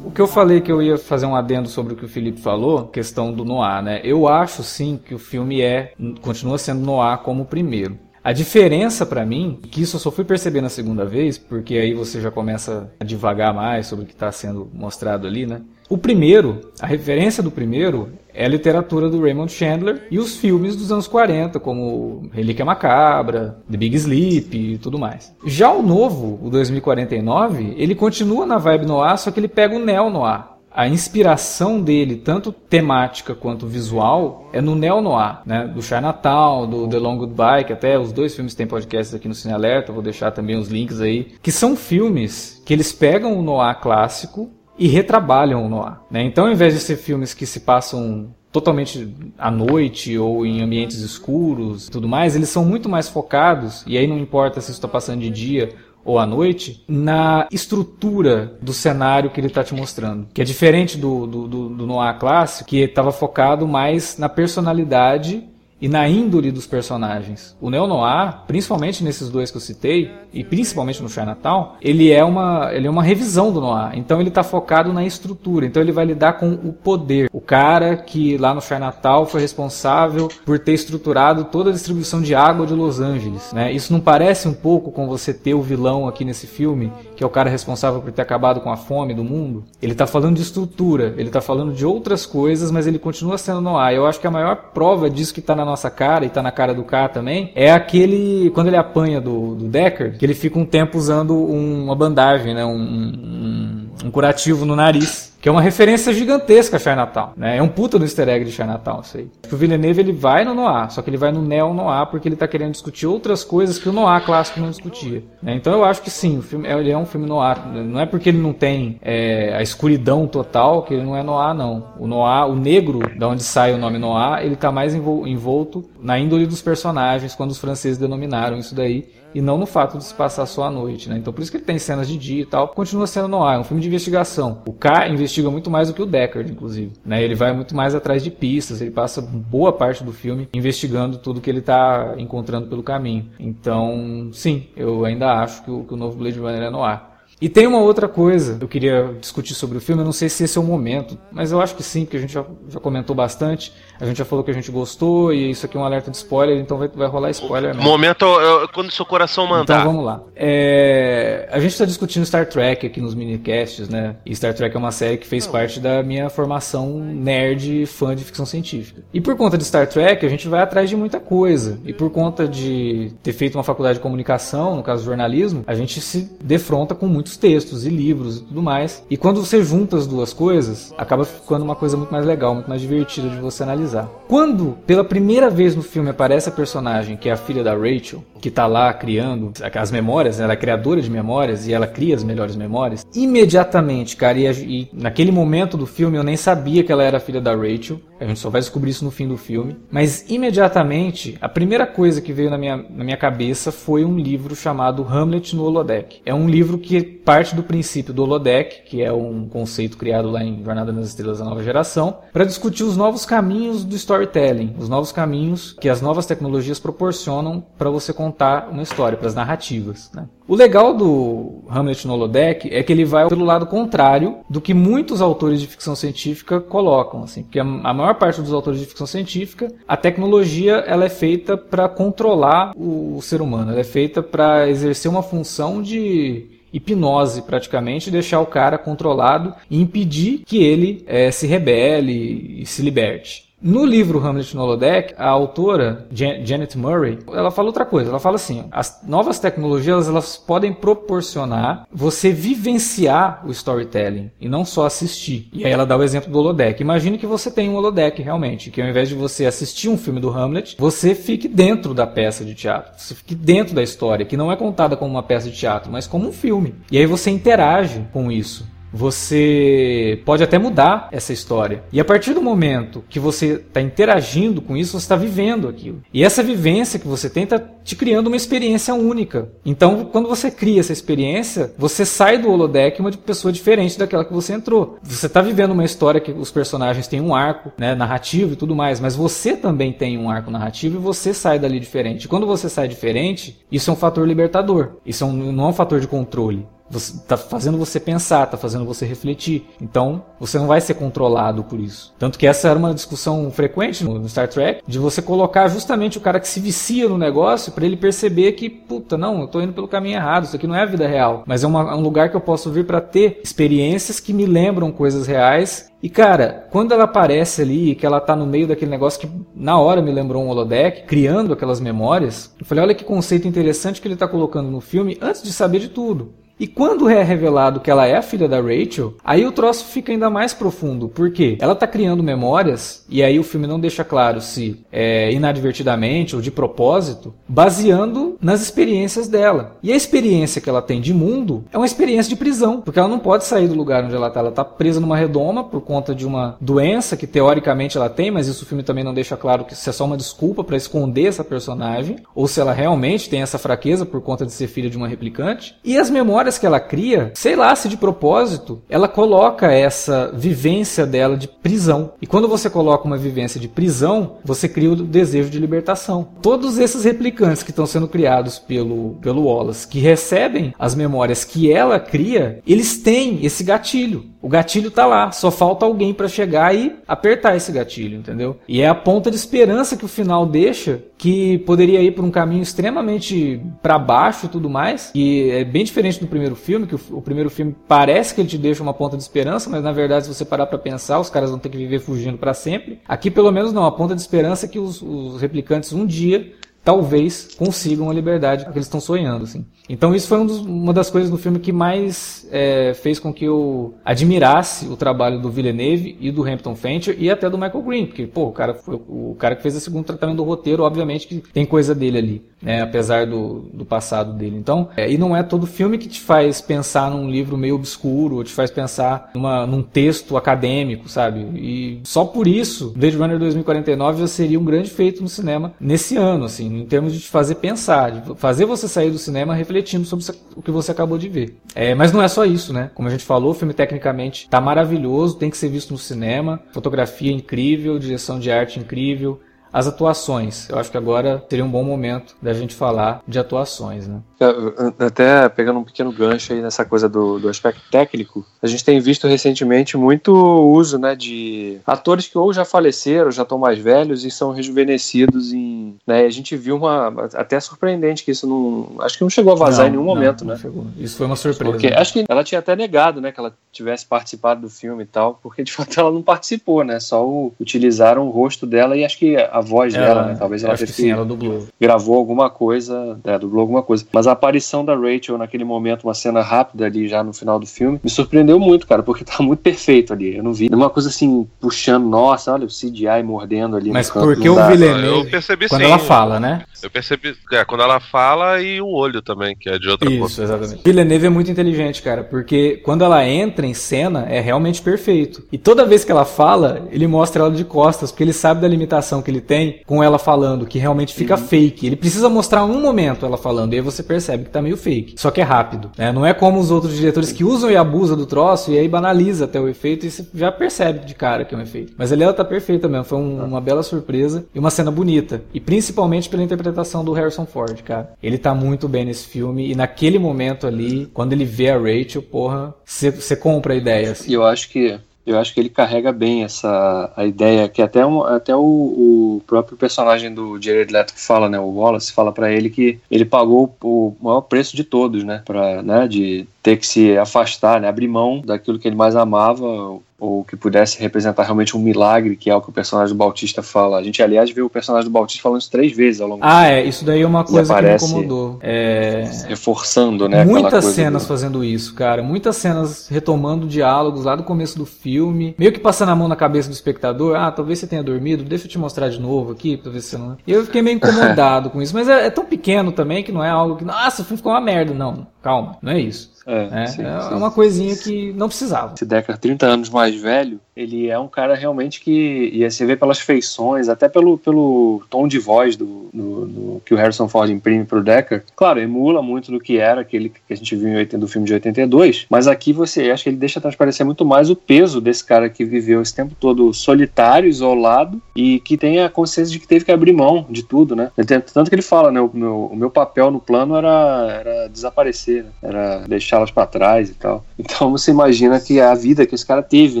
O que eu falei que eu ia fazer um adendo sobre o que o Felipe falou, questão do Noir, né? Eu acho sim que o filme é, continua sendo Noir como o primeiro. A diferença pra mim, que isso eu só fui perceber na segunda vez, porque aí você já começa a divagar mais sobre o que está sendo mostrado ali, né? O primeiro, a referência do primeiro é a literatura do Raymond Chandler e os filmes dos anos 40, como Relíquia Macabra, The Big Sleep e tudo mais. Já o novo, o 2049, ele continua na vibe noir, só que ele pega o neo-noir. A inspiração dele, tanto temática quanto visual, é no neo-noir, né? Do Chinatown, do The Long Goodbye, que até os dois filmes têm podcasts aqui no Cine Alerta, vou deixar também os links aí, que são filmes que eles pegam o noir clássico e retrabalham o noir. Né? Então, ao invés de ser filmes que se passam totalmente à noite ou em ambientes escuros tudo mais, eles são muito mais focados, e aí não importa se está passando de dia ou à noite, na estrutura do cenário que ele está te mostrando. Que é diferente do, do, do, do noir clássico, que estava focado mais na personalidade e na índole dos personagens. O neo-noir, principalmente nesses dois que eu citei, e principalmente no Chinatown, ele é uma, ele é uma revisão do noir. Então ele está focado na estrutura. Então ele vai lidar com o poder. O cara que lá no Chinatown foi responsável por ter estruturado toda a distribuição de água de Los Angeles. Né? Isso não parece um pouco com você ter o vilão aqui nesse filme, que é o cara responsável por ter acabado com a fome do mundo? Ele está falando de estrutura, ele está falando de outras coisas, mas ele continua sendo noir. Eu acho que a maior prova disso que está na nossa cara, e tá na cara do K também, é aquele. Quando ele apanha do, do Decker, que ele fica um tempo usando um- uma bandagem, né? Um, um, um curativo no nariz. Que é uma referência gigantesca a Chinatown, né? É um puta do easter egg de Chinatown, isso aí. O Villeneuve, ele vai no Noir, só que ele vai no neo-noir porque ele tá querendo discutir outras coisas que o Noir clássico não discutia. né? Então eu acho que sim, o filme é, ele é um filme Noir. Não é porque ele não tem é, a escuridão total que ele não é Noir, não. O Noir, o negro, da onde sai o nome Noir, ele tá mais envol- envolto na índole dos personagens, quando os franceses denominaram isso daí, e não no fato de se passar só à noite, né? Então por isso que ele tem cenas de dia e tal, continua sendo noir, é um filme de investigação. O K investiga muito mais do que o Deckard, inclusive, né? Ele vai muito mais atrás de pistas, ele passa boa parte do filme investigando tudo que ele tá encontrando pelo caminho. Então, sim, eu ainda acho que o, que o novo Blade Runner é noir. E tem uma outra coisa que eu queria discutir sobre o filme, eu não sei se esse é o momento, mas eu acho que sim, porque a gente já, já comentou bastante, a gente já falou que a gente gostou, e isso aqui é um alerta de spoiler, então vai, vai rolar spoiler mesmo. Momento eu- quando seu coração Então mandar. vamos lá. É, a gente está discutindo Star Trek aqui nos minicasts, né? E Star Trek é uma série que fez parte da minha formação nerd fã de ficção científica. E por conta de Star Trek, a gente vai atrás de muita coisa. E por conta de ter feito uma faculdade de comunicação, no caso jornalismo, a gente se defronta com muitos muitos textos e livros e tudo mais. E quando você junta as duas coisas, acaba ficando uma coisa muito mais legal, muito mais divertida de você analisar. Quando pela primeira vez no filme aparece a personagem que é a filha da Rachel, que tá lá criando as memórias, né? ela é criadora de memórias e ela cria as melhores memórias, imediatamente, cara, e, e naquele momento do filme eu nem sabia que ela era filha da Rachel, a gente só vai descobrir isso no fim do filme, mas imediatamente a primeira coisa que veio na minha, na minha cabeça foi um livro chamado Hamlet no Holodeck. É um livro que parte do princípio do Holodeck, que é um conceito criado lá em Jornada nas Estrelas da Nova Geração, para discutir os novos caminhos do storytelling, os novos caminhos que as novas tecnologias proporcionam para você contar uma história, para as narrativas. Né? O legal do Hamlet no Holodeck é que ele vai pelo lado contrário do que muitos autores de ficção científica colocam, assim, porque a maior parte dos autores de ficção científica, a tecnologia ela é feita para controlar o ser humano, ela é feita para exercer uma função de hipnose praticamente, deixar o cara controlado e impedir que ele é, se rebele e se liberte. No livro Hamlet no Holodeck, a autora Janet Murray, ela fala outra coisa. Ela fala assim: as novas tecnologias elas podem proporcionar você vivenciar o storytelling e não só assistir. E aí ela dá o exemplo do holodeck. Imagine que você tem um holodeck realmente, que ao invés de você assistir um filme do Hamlet, você fique dentro da peça de teatro, você fique dentro da história, que não é contada como uma peça de teatro, mas como um filme. E aí você interage com isso você pode até mudar essa história. E a partir do momento que você está interagindo com isso, você está vivendo aquilo. E essa vivência que você tem está te criando uma experiência única. Então, quando você cria essa experiência, você sai do holodeck uma pessoa diferente daquela que você entrou. Você está vivendo uma história que os personagens têm um arco né, narrativo e tudo mais, mas você também tem um arco narrativo e você sai dali diferente. Quando você sai diferente, isso é um fator libertador. Isso é um, não é um fator de controle está fazendo você pensar, está fazendo você refletir. Então, você não vai ser controlado por isso. Tanto que essa era uma discussão frequente no, Star Trek, de você colocar justamente o cara que se vicia no negócio para ele perceber que, puta, não, eu tô indo pelo caminho errado, isso aqui não é a vida real. Mas é, uma, é um lugar que eu posso vir para ter experiências que me lembram coisas reais e cara, quando ela aparece ali, que ela tá no meio daquele negócio que na hora me lembrou um holodeck, criando aquelas memórias, eu falei, olha que conceito interessante que ele tá colocando no filme antes de saber de tudo. E quando é revelado que ela é a filha da Rachel, aí o troço fica ainda mais profundo. Por quê? Ela tá criando memórias, e aí o filme não deixa claro se é inadvertidamente ou de propósito, baseando nas experiências dela. E a experiência que ela tem de mundo é uma experiência de prisão, porque ela não pode sair do lugar onde ela tá. Ela tá presa numa redoma por conta de uma doença que teoricamente ela tem, mas isso o filme também não deixa claro que isso é só uma desculpa para esconder essa personagem, ou se ela realmente tem essa fraqueza por conta de ser filha de uma replicante. E as memórias que ela cria, sei lá se de propósito, ela coloca essa vivência dela de prisão. E quando você coloca uma vivência de prisão, você cria o desejo de libertação. Todos esses replicantes que estão sendo criados pelo, pelo Wallace, que recebem as memórias que ela cria, eles têm esse gatilho. O gatilho tá lá, só falta alguém para chegar e apertar esse gatilho, entendeu? E é a ponta de esperança que o final deixa, que poderia ir por um caminho extremamente para baixo e tudo mais, e é bem diferente do primeiro filme, que o, o, primeiro filme parece que ele te deixa uma ponta de esperança, mas na verdade se você parar para pensar, os caras vão ter que viver fugindo para sempre. Aqui pelo menos não, a ponta de esperança é que os, os replicantes um dia talvez consigam a liberdade que eles estão sonhando, assim. Então isso foi um dos, uma das coisas no filme que mais é, fez com que eu admirasse o trabalho do Villeneuve e do Hampton Fancher e até do Michael Green, porque pô, o cara foi o cara que fez o segundo tratamento do roteiro, obviamente que tem coisa dele ali, né, apesar do, do passado dele. Então, é, e não é todo filme que te faz pensar num livro meio obscuro, ou te faz pensar numa, num texto acadêmico, sabe? E só por isso, Blade Runner 2049 já seria um grande feito no cinema nesse ano, assim, em termos de te fazer pensar, de fazer você sair do cinema refletindo refletindo sobre o que você acabou de ver. É, mas não é só isso, né? Como a gente falou, o filme tecnicamente tá maravilhoso, tem que ser visto no cinema, fotografia incrível, direção de arte incrível, as atuações. Eu acho que agora seria um bom momento da gente falar de atuações, né? É, até pegando um pequeno gancho aí nessa coisa do, do aspecto técnico, a gente tem visto recentemente muito uso né, de atores que ou já faleceram, já estão mais velhos e são rejuvenescidos em. Né, a gente viu uma. Até surpreendente que isso não. Acho que não chegou a vazar não, em nenhum não, momento, não né? Chegou. Isso foi uma surpresa. Porque acho que ela tinha até negado, né, que ela tivesse participado do filme e tal, porque de [LAUGHS] fato ela não participou, né? Só o, utilizaram o rosto dela e acho que a voz ela, dela, né? Talvez ela acho que sim, ela dublou. Gravou alguma coisa, é, dublou alguma coisa. Mas a aparição da Rachel naquele momento, uma cena rápida ali já no final do filme, me surpreendeu muito, cara, porque [LAUGHS] tá muito perfeito ali. Eu não vi uma coisa assim, puxando, nossa, olha o CGI mordendo ali. Mas no canto, porque não o. Villeneuve, Eu percebi quando sim. ela fala, né? Eu percebi. É, quando ela fala e o olho também, que é de outra. Isso, exatamente. Villeneuve é muito inteligente, cara, porque quando ela entra em cena, é realmente perfeito. E toda vez que ela fala, ele mostra ela de costas, porque ele sabe da limitação que ele tem com ela falando, que realmente fica fake. Ele precisa mostrar um momento ela falando, e aí você percebe que tá meio fake. Só que é rápido, né? Não é como os outros diretores que usam e abusam do troço, e aí banaliza até o efeito, e você já percebe de cara que é um efeito. Mas ali ela tá perfeita mesmo, foi um- uma bela surpresa e uma cena bonita. E principalmente pela interpretação do Harrison Ford, cara. Ele tá muito bem nesse filme, e naquele momento ali, quando ele vê a Rachel, porra, você compra a ideia. assim. E eu acho que eu acho que ele carrega bem essa a ideia que até um, até o, o próprio personagem do Jared Leto que fala, né, o Wallace fala pra ele que ele pagou o maior preço de todos, né, para, né, de ter que se afastar, né, abrir mão daquilo que ele mais amava ou que pudesse representar realmente um milagre, que é o que o personagem do Bautista fala. A gente, aliás, viu o personagem do Bautista falando isso três vezes ao longo Ah, do é, isso daí é uma coisa que me incomodou. É, reforçando, né, Muitas cenas do- fazendo isso, cara. Muitas cenas retomando diálogos lá do começo do filme. Meio que passando a mão na cabeça do espectador. Ah, talvez você tenha dormido, deixa eu te mostrar de novo aqui, pra ver se você não. E eu fiquei meio incomodado [LAUGHS] com isso. Mas é, é tão pequeno também que não é algo que. Nossa, o filme ficou uma merda. Não, calma, não é isso. É, É, sim, é sim. uma coisinha que não precisava. esse Decker 30 anos mais velho, ele é um cara realmente que, e você vê pelas feições, até pelo, pelo tom de voz do, do- do- que o Harrison Ford imprime pro Decker, claro, emula muito do que era aquele que a gente viu em 80, do filme de 82, mas aqui você acha que ele deixa transparecer muito mais o peso desse cara que viveu esse tempo todo solitário, isolado, e que tem a consciência de que teve que abrir mão de tudo, né? Tanto que ele fala, né, o meu, o meu papel no plano era, era desaparecer, né? era deixá-las pra trás e tal. Então você imagina que é a vida que esse cara teve,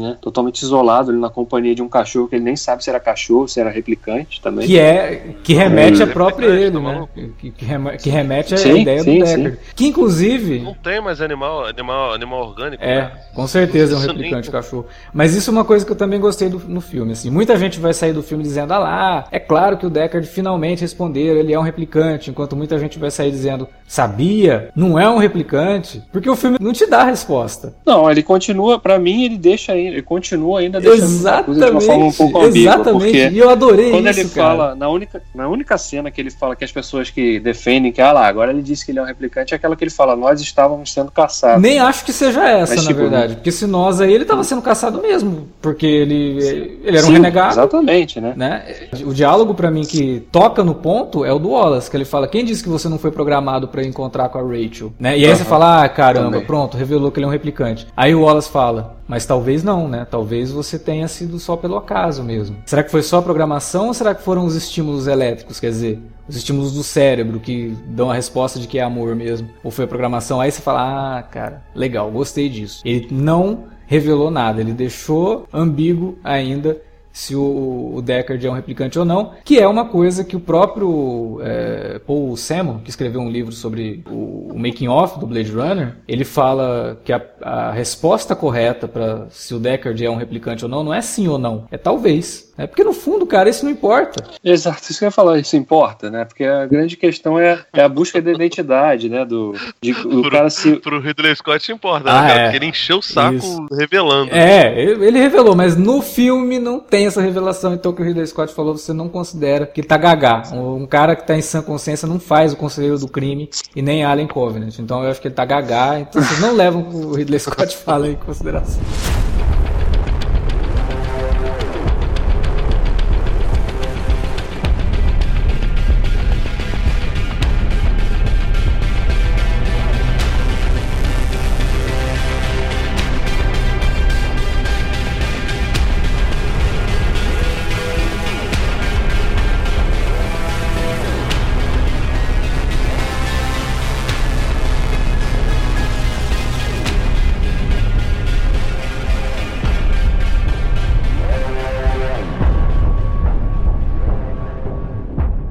né? Totalmente isolado ali na companhia de um cachorro que ele nem sabe se era cachorro, se era replicante também. Que é que remete É, a próprio replicante, ele, tá né? Que, que reme- que remete à Sim, ideia sim, do. Deckard. Que inclusive. Não tem mais animal, animal, animal orgânico. É, né? com certeza é um replicante nem- cachorro. Mas isso é uma coisa que eu também gostei do- no filme. Assim. Muita gente vai sair do filme dizendo, ah lá, é claro que o Deckard finalmente respondeu, ele é um replicante, enquanto muita gente vai sair dizendo, sabia, não é um replicante, porque o filme não te dá a resposta. Não, ele continua, pra mim, ele deixa ainda, ele continua ainda de uma forma um Exatamente, pouco ambígua, exatamente. E eu adorei quando isso, ele cara. fala, na única, na única cena que ele fala que as pessoas que defendem que, ah lá, agora ele disse que ele é um replicante, é aquela que ele fala, nós estávamos sendo caçados. Nem acho que seja essa, Mas, na tipo, verdade. Porque se nós aí, ele tava sendo caçado mesmo. Porque ele, ele era um Sim, renegado. Exatamente, né? né? O diálogo pra mim que toca no ponto é o do Wallace, que ele fala: "Quem disse que você não foi programado pra encontrar com a Rachel?", né? E aí você Aham. fala: "Ah, caramba, Também. pronto, revelou que ele é um replicante". Aí o Wallace fala: "Mas talvez não, né? Talvez você tenha sido só pelo acaso mesmo. Será que foi só a programação ou será que foram os estímulos elétricos, quer dizer, os estímulos do cérebro que dão a resposta de que é amor mesmo? Ou foi a programação?". Aí você fala: "Ah, cara, legal, gostei disso". Ele não revelou nada, ele deixou ambíguo ainda se o, o Deckard é um replicante ou não, que é uma coisa que o próprio é, Paul Simon, que escreveu um livro sobre o, o making off do Blade Runner, ele fala que a, a resposta correta para se o Deckard é um replicante ou não não é sim ou não, é talvez. É porque no fundo, cara, isso não importa. Exato, isso que eu ia falar, isso importa, né? Porque a grande questão é, é a busca da identidade, né? Do, de, o Pro, cara se. pro Ridley Scott importa, Ah, né, cara? é. Porque ele encheu o saco Isso. revelando. É, ele revelou, mas no filme não tem essa revelação, então o que o Ridley Scott falou, você não considera que ele tá gagá. Um, um cara que tá em sã consciência não faz o Conselheiro do Crime e nem Alien Covenant. Então eu acho que ele tá gagá, então vocês não levam o que o Ridley Scott [LAUGHS] fala em consideração.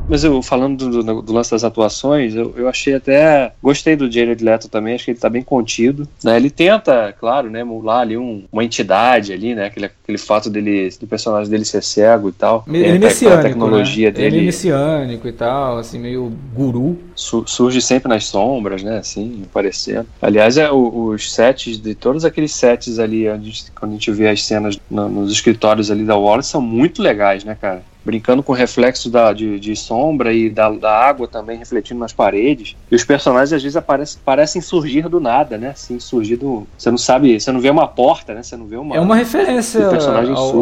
Mas eu falando do, do- do lance das atuações, eu, eu achei até. Gostei do Jared Leto também, acho que ele tá bem contido. né? Ele tenta, claro, né, emular ali um- uma entidade ali, né? Aquele, aquele fato dele, do personagem dele ser cego e tal. Ele é É, messiânico, a tecnologia né? dele Ele é messiânico e tal, assim, meio guru. su- surge sempre nas sombras, né? Assim, aparecendo. Aliás, é o- os sets de todos aqueles sets ali, onde a gente- quando a gente vê as cenas no- nos escritórios ali da Wallace, são muito legais, né, cara? Brincando com o reflexo da, de, de sombra e da, da água também refletindo nas paredes. E os personagens às vezes aparecem, parecem surgir do nada, né? Assim, surgir do. Você não sabe, você não vê uma porta, né? Você não vê uma. É uma referência ao,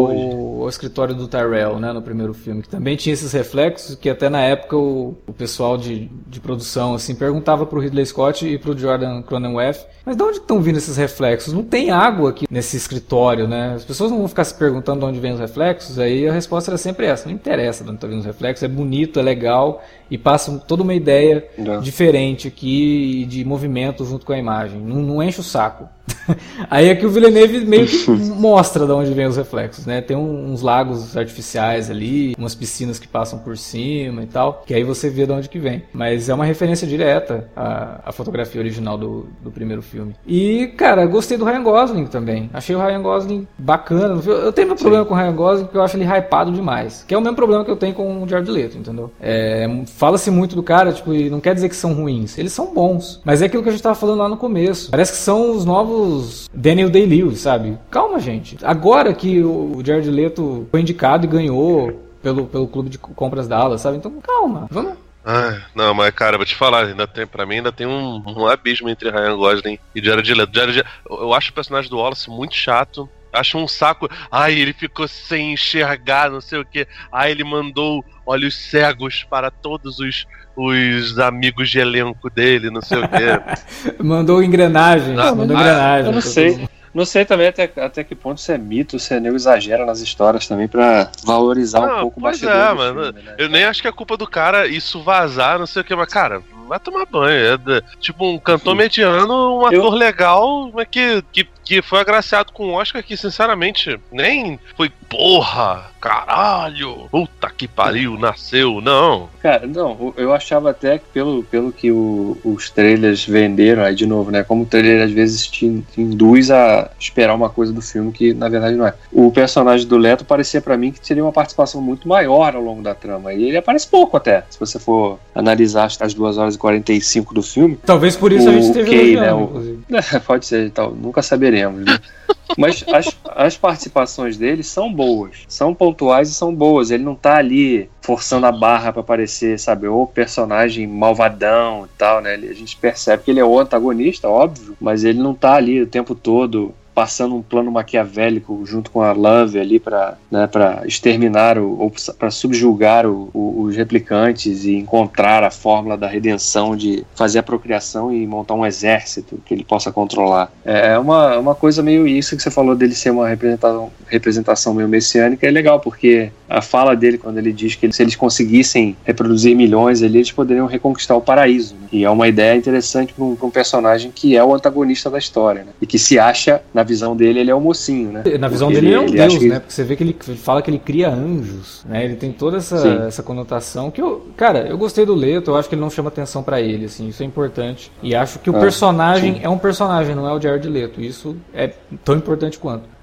ao- escritório do Tyrell, né, no primeiro filme, que também tinha esses reflexos, que até na época o, o pessoal de, de produção assim perguntava pro Ridley Scott e pro Jordan Cronenweth, mas de onde estão vindo esses reflexos? Não tem água aqui nesse escritório, né? As pessoas não vão ficar se perguntando de onde vêm os reflexos, aí a resposta era sempre essa, interessa de onde estão vindo os reflexos, é bonito, é legal e passa toda uma ideia É. diferente aqui de movimento junto com a imagem. Não, não enche o saco. [LAUGHS] Aí aqui o Villeneuve meio que [LAUGHS] mostra de onde vem os reflexos, né? Tem uns lagos artificiais ali, umas piscinas que passam por cima e tal, que aí você vê de onde que vem. Mas é uma referência direta à, à fotografia original do, do primeiro filme. E, cara, gostei do Ryan Gosling também. Achei o Ryan Gosling bacana. Eu tenho meu problema com o Ryan Gosling porque eu acho ele hypado demais. Que é o mesmo problema que eu tenho com o Jared Leto, entendeu? É, Fala-se muito do cara, tipo, e não quer dizer que são ruins. Eles são bons. Mas é aquilo que a gente tava falando lá no começo. Parece que são os novos Daniel Day-Lewis, sabe? Calma, gente. Agora que o Jared Leto foi indicado e ganhou pelo, pelo clube de compras da Dallas, sabe? Então, calma. Vamos Ai, não, mas cara, vou te falar, ainda tem, pra mim ainda tem um, um abismo entre Ryan Gosling e Jared Leto. Jared, eu acho o personagem do Wallace muito chato. Acho um saco. Ai, ele ficou sem enxergar, não sei o que. Ai, ele mandou olhos cegos para todos os, os amigos de elenco dele, não sei o que. [LAUGHS] Mandou engrenagem. Ah, mandou ah, engrenagem. Eu não sei. Não sei também até, até que ponto isso é mito, se é nego exagera nas histórias também pra valorizar um Não, pouco o pois é, mano. filme, né? Eu nem acho que é culpa do cara isso vazar, não sei o que, mas, cara, vai tomar banho. É da- tipo um cantor mediano, um Eu- ator legal, mas que, que, que foi agraciado com o Oscar que, sinceramente, nem foi porra, caralho, puta que pariu, nasceu, não. Cara, não, eu achava até que pelo, pelo que o- os trailers venderam, aí de novo, né? Como o trailer às vezes te, te induz a esperar uma coisa do filme que na verdade não é. O personagem do Leto parecia pra mim que teria uma participação muito maior ao longo da trama. E ele aparece pouco até, se você for analisar as 2 horas e 45 do filme. Talvez por isso a O gente esteja Kay, né, o- inclusive. [LAUGHS] Pode ser, tal, nunca saberemos, né? [LAUGHS] Mas as, as participações dele são boas, são pontuais e são boas. Ele não tá ali forçando a barra pra parecer, sabe, o personagem malvadão e tal, né? Ele- a gente percebe que ele é o antagonista, óbvio, mas ele não tá ali o tempo todo passando um plano maquiavélico junto com a Love ali para né, exterminar o, ou para subjugar o- o- os replicantes e encontrar a fórmula da redenção de fazer a procriação e montar um exército que ele possa controlar. É uma, uma coisa meio isso que você falou dele ser uma representação, representação meio messiânica é legal, porque a fala dele quando ele diz que se eles conseguissem reproduzir milhões ali, eles poderiam reconquistar o paraíso. né? E é uma ideia interessante para um, um personagem que é o antagonista da história, né? E que se acha, na visão dele, ele é o mocinho, né? Na visão Porque dele, ele é um deus, que- né? Porque você vê que ele ele fala que ele cria anjos, né? Ele tem toda essa, Sim. essa conotação que eu, cara, eu gostei do Leto, eu acho que ele não chama atenção pra ele, assim, isso é importante. E acho que o Ah, personagem sim. é um personagem, não é o Jared Leto. Isso é tão importante quanto.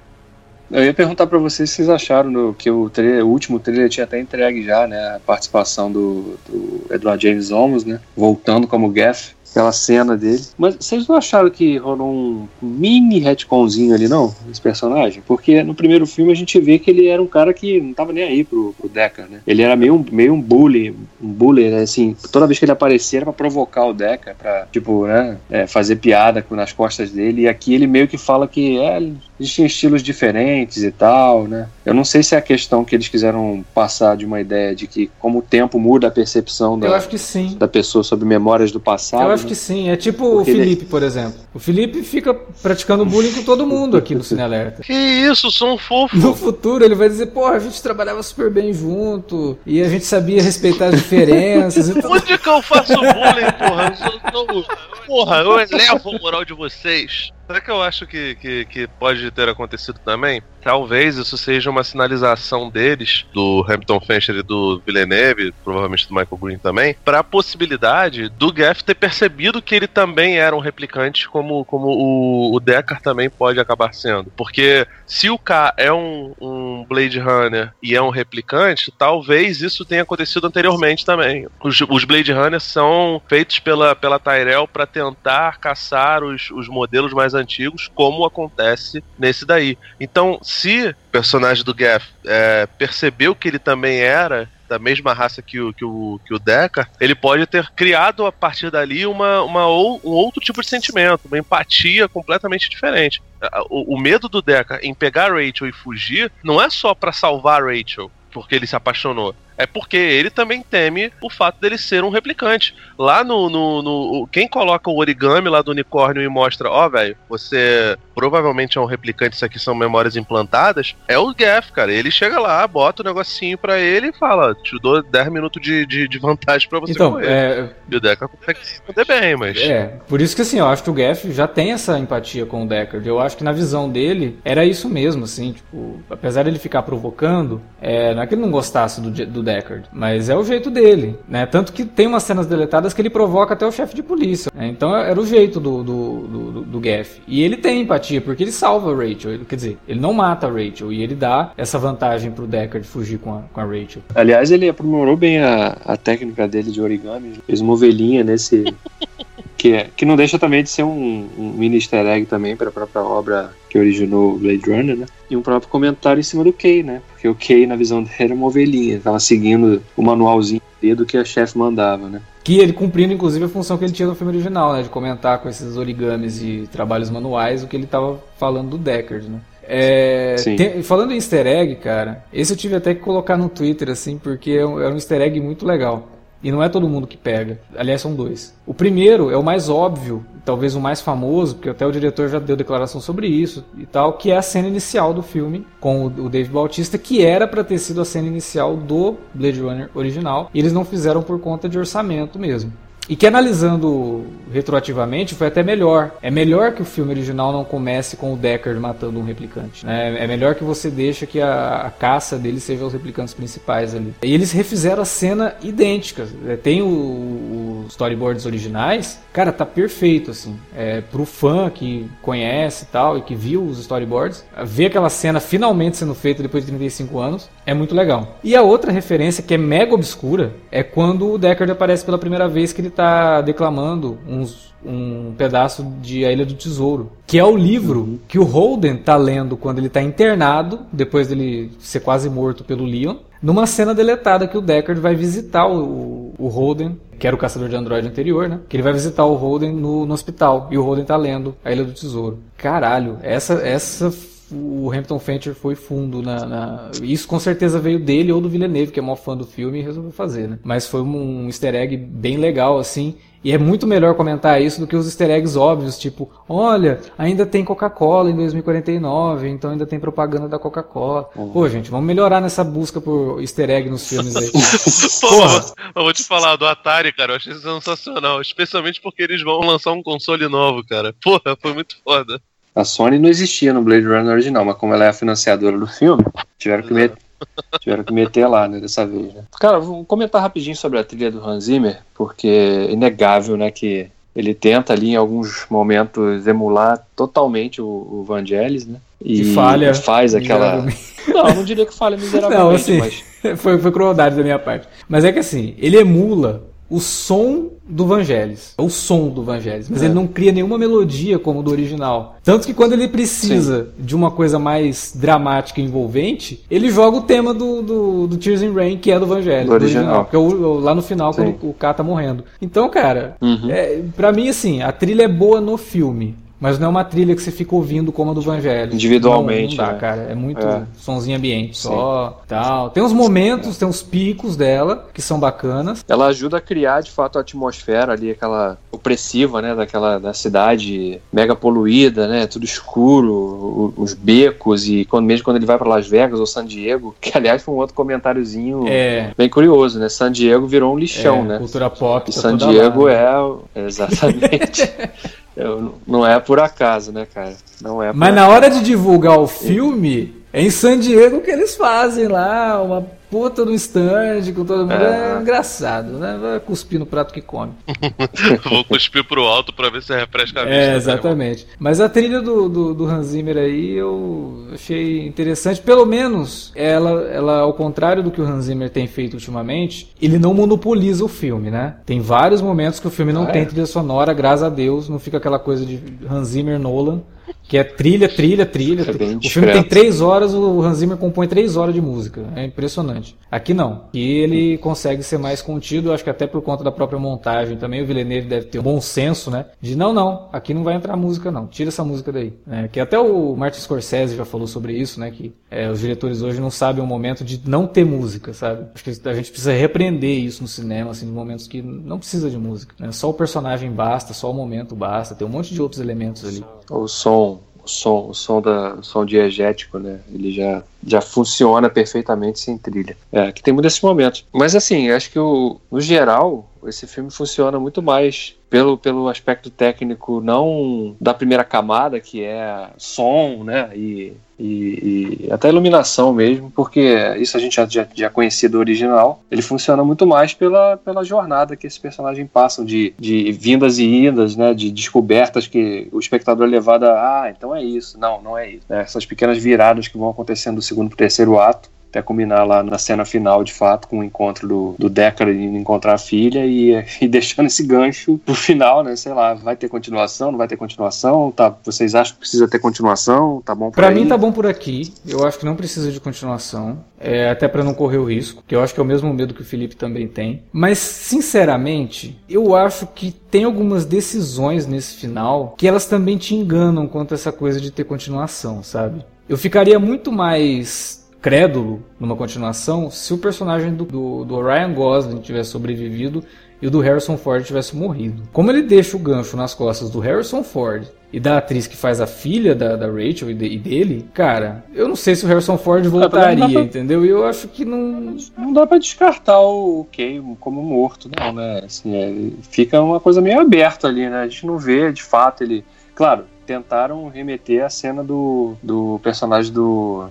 Eu ia perguntar pra vocês se vocês acharam do- que o, trailer- o último trailer tinha até entregue já, né? A participação do, do Edward James Olmos, né? Voltando como Gaff. Aquela cena dele. Mas vocês não acharam que rolou um mini retconzinho ali, não? Esse personagem? Porque no primeiro filme a gente vê que ele era um cara que não tava nem aí pro, pro Decker, né? Ele era meio, meio um bully, um bully, né? Assim, toda vez que ele aparecia era pra provocar o Decker, pra, tipo, né? é, fazer piada nas costas dele. E aqui ele meio que fala que é, existem estilos diferentes e tal, né? Eu não sei se é a questão que eles quiseram passar de uma ideia de que como o tempo muda a percepção Eu da, acho que sim. da pessoa sobre memórias do passado. Eu acho né? que sim. É tipo Porque o ele- Felipe, por exemplo. O Felipe fica praticando bullying com todo mundo aqui no Cine Alerta. Que isso, sou um fofo. No futuro ele vai dizer, pô, a gente trabalhava super bem junto e a gente sabia respeitar as diferenças [LAUGHS] e tudo. Onde que eu faço bullying, porra? Eu sou, sou- porra, eu elevo a moral de vocês. Sabe que eu acho que, que, que pode ter acontecido também? Talvez isso seja uma sinalização deles, do Hampton Fancher e do Villeneuve, provavelmente do Michael Green também, para a possibilidade do Gaff ter percebido que ele também era um replicante, como, como o, o Deckard também pode acabar sendo. Porque se o K é um, um Blade Runner e é um replicante, talvez isso tenha acontecido anteriormente também. Os, os Blade Runners são feitos pela, pela Tyrell para tentar caçar os, os modelos mais antigos, como acontece nesse daí. Então, se o personagem do Gaff é, percebeu que ele também era da mesma raça que o, que o, que o Deca, ele pode ter criado a partir dali uma, uma, um outro tipo de sentimento, uma empatia completamente diferente. O, o medo do Deca em pegar Rachel e fugir não é só para salvar Rachel, porque ele se apaixonou é porque ele também teme o fato dele ser um replicante. Lá no, no, no quem coloca o origami lá do unicórnio e mostra, ó, oh, velho, você provavelmente é um replicante, isso aqui são memórias implantadas, é o Gaff, cara. Ele chega lá, bota o um negocinho pra ele e fala, te dou 10 minutos de, de, de vantagem pra você então, correr. É... E o Deckard consegue responder bem, mas... É, por isso que assim, eu acho que o Gaff já tem essa empatia com o Deckard. Eu acho que na visão dele, era isso mesmo, assim, tipo, apesar dele ficar provocando, é, não é que ele não gostasse do, do Deckard, mas é o jeito dele, né? Tanto que tem umas cenas deletadas que ele provoca até o chefe de polícia. Né? Então era o jeito do, do, do, do Gaff. E ele tem empatia, porque ele salva a Rachel. Ele, quer dizer, ele não mata a Rachel e ele dá essa vantagem pro Deckard fugir com a, com a Rachel. Aliás, ele aprimorou bem a, a técnica dele de origami. Fez uma ovelhinha nesse. [LAUGHS] que, é, que não deixa também de ser um, um mini easter egg também para a própria obra que originou Blade Runner, né? E um próprio comentário em cima do Kay, né? Porque o Kay, na visão dele, era uma ovelhinha, tava seguindo o manualzinho do que a chefe mandava, né? Que ele cumprindo, inclusive, a função que ele tinha no filme original, né? De comentar com esses origamis e trabalhos manuais o que ele tava falando do Deckard, né? É, tem, falando em easter egg, cara, esse eu tive até que colocar no Twitter, assim, porque é um, é um easter egg muito legal. E não é todo mundo que pega. Aliás, são dois. O primeiro é o mais óbvio, talvez o mais famoso, porque até o diretor já deu declaração sobre isso e tal, que é a cena inicial do filme com o Dave Bautista, que era para ter sido a cena inicial do Blade Runner original, e eles não fizeram por conta de orçamento mesmo. E que analisando retroativamente foi até melhor. É melhor que o filme original não comece com o Deckard matando um replicante. Né? É melhor que você deixe que a, a caça dele seja os replicantes principais ali. E eles refizeram a cena idêntica. É, tem os storyboards originais. Cara, tá perfeito assim. É, pro fã que conhece e tal e que viu os storyboards, ver aquela cena finalmente sendo feita depois de 35 anos é muito legal. E a outra referência que é mega obscura é quando o Deckard aparece pela primeira vez que ele está declamando uns, um pedaço de A Ilha do Tesouro, que é o livro uhum. que o Holden está lendo quando ele está internado, depois dele ser quase morto pelo Leon, numa cena deletada que o Deckard vai visitar o, o Holden, que era o caçador de androide anterior, né? Que ele vai visitar o Holden no, no hospital e o Holden está lendo A Ilha do Tesouro. Caralho, essa essa o Hampton Fancher foi fundo na, na, Isso com certeza veio dele ou do Villeneuve, que é maior fã do filme e resolveu fazer, né? Mas foi um easter egg bem legal, assim. E é muito melhor comentar isso do que os easter eggs óbvios, tipo, olha, ainda tem Coca-Cola em 2049, então ainda tem propaganda da Coca-Cola. Uhum. Pô, gente, vamos melhorar nessa busca por easter egg nos filmes aí. [LAUGHS] Porra! Eu vou te falar do Atari, cara, eu achei sensacional. Especialmente porque eles vão lançar um console novo, cara. Porra, foi muito foda. A Sony não existia no Blade Runner original, mas como ela é a financiadora do filme, tiveram que, met... [LAUGHS] tiveram que meter lá, né, dessa vez, né? Cara, vou comentar rapidinho sobre a trilha do Hans Zimmer, porque é inegável, né, que ele tenta ali em alguns momentos emular totalmente o, o Vangelis, né? E, e falha. Faz aquela. Não, não diria que falha [LAUGHS] miseravelmente, não, assim, mas. [LAUGHS] Foi, foi crueldade da minha parte. Mas é que assim, ele emula o som do Vangelis. É o som do Vangelis. Mas é. ele não cria nenhuma melodia como o do original. Tanto que quando ele precisa Sim. de uma coisa mais dramática e envolvente, ele joga o tema do, do, do Tears in Rain, que é do Vangelis. Do original. Que é o, lá no final, Sim. quando o K tá morrendo. Então, cara, uhum. é, pra mim, assim, a trilha é boa no filme. Mas não é uma trilha que você fica ouvindo como a do Vangelis. Individualmente. Não, não dá, é. cara. É muito é. sonzinho ambiente Sim. só. tal. Tem uns momentos, é. tem uns picos dela que são bacanas. Ela ajuda a criar, de fato, a atmosfera ali, aquela opressiva, né? Daquela da cidade mega poluída, né? Tudo escuro, os becos e quando, mesmo quando ele vai para Las Vegas ou San Diego, [LAUGHS] que aliás foi um outro comentáriozinho é. bem curioso, né? San Diego virou um lixão, é, né? Cultura pop. E tá San Diego lá, né? é. [LAUGHS] Exatamente. [LAUGHS] Eu, não- é por acaso, né, cara? Não é Mas na hora de divulgar o filme, é em San Diego que eles fazem lá, uma puta no stand com todo mundo. É, É. engraçado, né? Vai cuspir no prato que come. [LAUGHS] Vou cuspir pro alto pra ver se refresca a vista. É, né, exatamente. Mas a trilha do, do, do Hans Zimmer aí eu achei interessante. Pelo menos, ela, ela, ao contrário do que o Hans Zimmer tem feito ultimamente, ele não monopoliza o filme, né? Tem vários momentos que o filme não Ah, tem é? trilha sonora, graças a Deus. Não fica aquela coisa de Hans Zimmer Nolan. Que é trilha, trilha, trilha. É o filme tem três horas, o Hans Zimmer compõe três horas de música. É impressionante. Aqui não. E ele consegue ser mais contido, acho que até por conta da própria montagem também. O Villeneuve deve ter um bom senso, né? De não, não, aqui não vai entrar música, não. Tira essa música daí. É, que até o Martin Scorsese já falou sobre isso, né? Que é, os diretores hoje não sabem o momento de não ter música, sabe? Acho que a gente precisa repreender isso no cinema, assim, em momentos que não precisa de música. Né? Só o personagem basta, só o momento basta. Tem um monte de outros elementos ali. O som, o som, o som da, o som diegético, né? Ele já, já funciona perfeitamente sem trilha. É, que tem muitos desses momentos. Mas assim, acho que o, no geral, esse filme funciona muito mais pelo, pelo aspecto técnico, não da primeira camada, que é som, né? E, e, e até iluminação mesmo, porque isso a gente já, já, já conhecia do original. Ele funciona muito mais pela, pela jornada que esse personagem passam, de, de vindas e idas, né? De descobertas que o espectador é levado a, ah, então é isso. Não, não é isso. né, Essas pequenas viradas que vão acontecendo do segundo pro terceiro ato até combinar lá na cena final, de fato, com o encontro do, do Deckard indo encontrar a filha e, [LAUGHS] e deixando esse gancho pro final, né? Sei lá, vai ter continuação, não vai ter continuação? Tá, vocês acham que precisa ter continuação? Tá bom por Pra aí? mim tá bom por aqui. Eu acho que não precisa de continuação. É, até pra não correr o risco, que eu acho que é o mesmo medo que o Felipe também tem. Mas, sinceramente, eu acho que tem algumas decisões nesse final que elas também te enganam quanto a essa coisa de ter continuação, sabe? Eu ficaria muito mais crédulo numa continuação se o personagem do, do, do Ryan Gosling tivesse sobrevivido e o do Harrison Ford tivesse morrido. Como ele deixa o gancho nas costas do Harrison Ford e da atriz que faz a filha da, da Rachel e, de- e dele, cara, eu não sei se o Harrison Ford voltaria, pra- entendeu? E eu acho que não. Não dá pra descartar o Kay como morto, não, né? Assim, é, fica uma coisa meio aberta ali, né? A gente não vê de fato ele. Claro, tentaram remeter a cena do, do personagem do,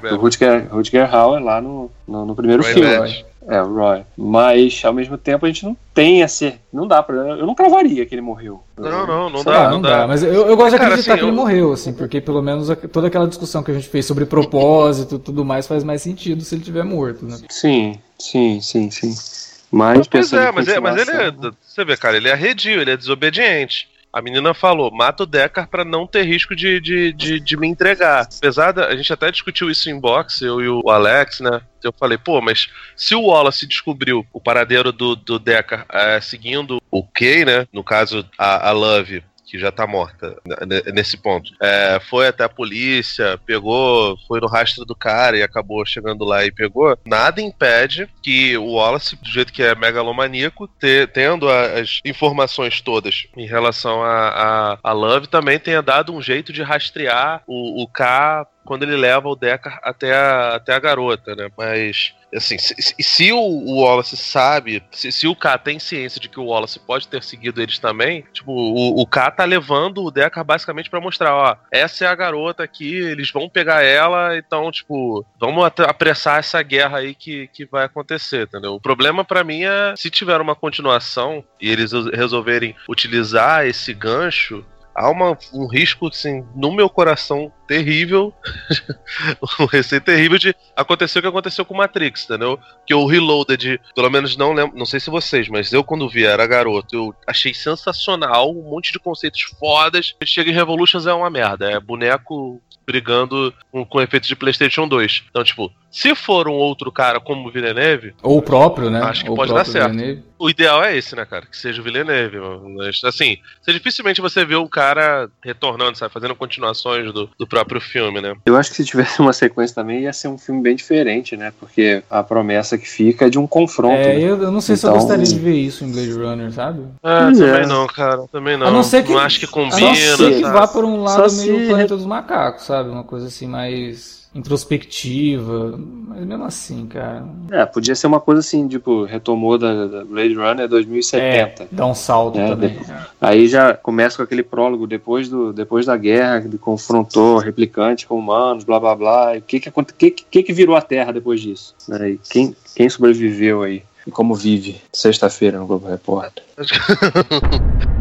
do. Rutger, Rutger Hauer lá no, no, no primeiro Roy filme. É, o Roy. Mas, ao mesmo tempo, a gente não tem essa. Não dá pra. Eu não cravaria que ele morreu. Não, não, não dá, lá, não dá. Mas eu, eu gosto de acreditar assim, que ele eu- morreu, assim, porque pelo menos a- toda aquela discussão que a gente fez sobre propósito e tudo mais faz mais sentido se ele tiver morto, né? Sim, sim, sim, sim. Mas, Pois é, mas, é, mas ele é. Você vê, cara, ele é arredio, ele é desobediente. A menina falou, mata o Deckard pra não ter risco de, de, de, de me entregar. Apesar da. A gente até discutiu isso em boxe, eu e o Alex, né? Eu falei, pô, mas se o Wallace descobriu o paradeiro do, do Deckard é, seguindo o Kay, né? No caso, a, a Love, que já tá morta nesse ponto. É, foi até a polícia, pegou, foi no rastro do cara e acabou chegando lá e pegou. Nada impede que o Wallace, do jeito que é megalomaníaco, te- tendo as informações todas em relação a, a, a Love, também tenha dado um jeito de rastrear o, o K quando ele leva o Deckard até a, até a garota, né? Mas, assim, se, se- se o, Wallace sabe, se, se o K tem ciência de que o Wallace pode ter seguido eles também, tipo, o, o K tá levando o Deckard basicamente pra mostrar, ó, essa é a garota aqui, eles vão pegar ela, então, tipo, vamos apressar essa guerra aí que, que vai acontecer, entendeu? O problema pra mim é, se tiver uma continuação e eles resolverem utilizar esse gancho, há uma, um risco, assim, no meu coração terrível, [LAUGHS] um receio terrível de acontecer o que aconteceu com Matrix, entendeu? Que o Reloaded, pelo menos não lembro, não sei se vocês, mas eu quando vi era garoto, eu achei sensacional, um monte de conceitos fodas. Chega em Revolutions é uma merda, é boneco brigando com, com efeitos de PlayStation 2. Então, tipo, se for um outro cara como o Villeneuve, Ou o próprio, né? Acho que Ou pode dar certo. Villeneuve. o ideal é esse, né, cara? Que seja o Villeneuve. Mas, assim, você dificilmente você vê o cara retornando, sabe? Fazendo continuações do, do próprio filme, né? Eu acho que se tivesse [LAUGHS] uma sequência também ia ser um filme bem diferente, né? Porque a promessa que fica é de um confronto. É, né? eu, eu não sei se eu Então- gostaria de ver isso em Blade Runner, sabe? Ah, Pois também é. não, cara. Também não. a não ser que, acho que combina. não ser que sabe? vá por um lado Só meio se- planeta dos macacos, sabe? Uma coisa assim mais introspectiva. mas mesmo assim, cara. É, podia ser uma coisa assim, tipo, retomou da, da Blade Runner 2070. É, dá um salto É, também. de- Aí já começa com aquele prólogo depois, do, depois da guerra, que confrontou replicante com humanos, blá blá blá. E o que que, que, que que virou a Terra depois disso? Né? E quem, quem sobreviveu aí? E como vive sexta-feira no Globo Repórter? [LAUGHS]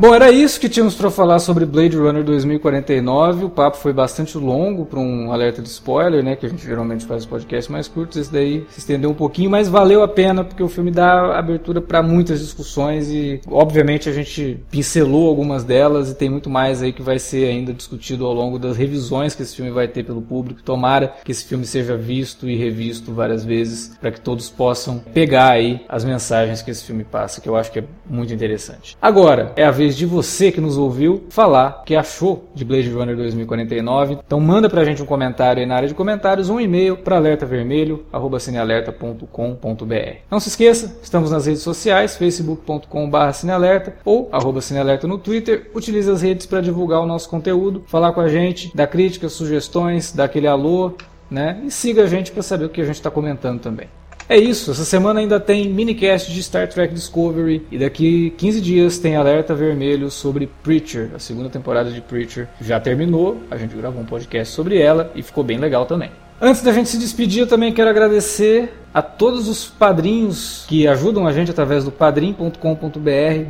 Bom, era isso que tínhamos para falar sobre Blade Runner 2049. O papo foi bastante longo para um alerta de spoiler, né? Que a gente geralmente faz podcasts mais curtos. Esse daí se estendeu um pouquinho, mas valeu a pena porque o filme dá abertura para muitas discussões e, obviamente, a gente pincelou algumas delas e tem muito mais aí que vai ser ainda discutido ao longo das revisões que esse filme vai ter pelo público. Tomara que esse filme seja visto e revisto várias vezes para que todos possam pegar aí as mensagens que esse filme passa, que eu acho que é muito interessante. Agora é a vez de você que nos ouviu falar que achou de Blade Runner 2049. Então manda pra gente um comentário aí na área de comentários, um e-mail para alertavermelho@cinealerta.com.br. Não se esqueça, estamos nas redes sociais, facebook.com/cinealerta ou arroba cinealerta no Twitter. Utilize as redes para divulgar o nosso conteúdo, falar com a gente, dar críticas, sugestões, dar aquele alô, né? E siga a gente para saber o que a gente está comentando também. É isso, essa semana ainda tem minicast de Star Trek Discovery e daqui 15 dias tem alerta vermelho sobre Preacher. A segunda temporada de Preacher já terminou, a gente gravou um podcast sobre ela e ficou bem legal também. Antes da gente se despedir, eu também quero agradecer a todos os padrinhos que ajudam a gente através do padrim.com.br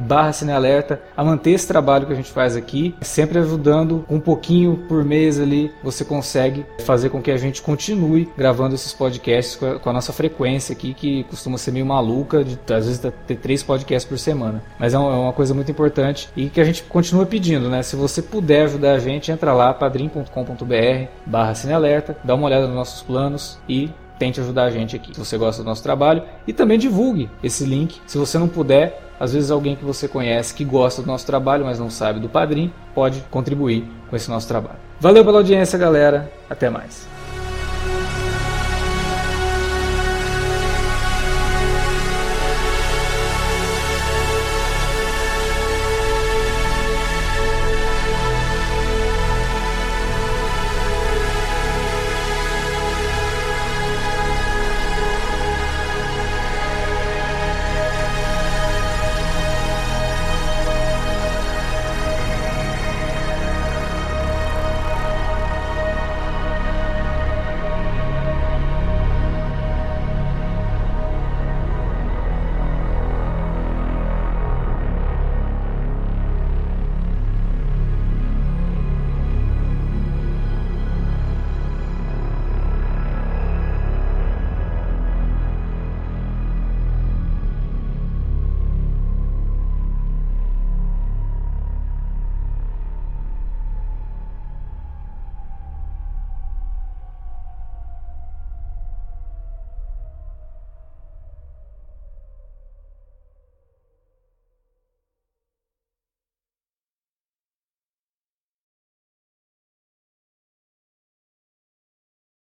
barra cinealerta a manter esse trabalho que a gente faz aqui, sempre ajudando um pouquinho por mês ali, você consegue fazer com que a gente continue gravando esses podcasts com a, com a nossa frequência aqui, que costuma ser meio maluca, de às vezes ter três podcasts por semana. Mas é uma, é uma coisa muito importante e que a gente continua pedindo, né? Se você puder ajudar a gente, entra lá, padrim.com.br barra cinealerta, dá uma olhada nos nossos planos e tente ajudar a gente aqui, se você gosta do nosso trabalho. E também divulgue esse link. Se você não puder, às vezes alguém que você conhece que gosta do nosso trabalho, mas não sabe do Padrim, pode contribuir com esse nosso trabalho. Valeu pela audiência, galera. Até mais.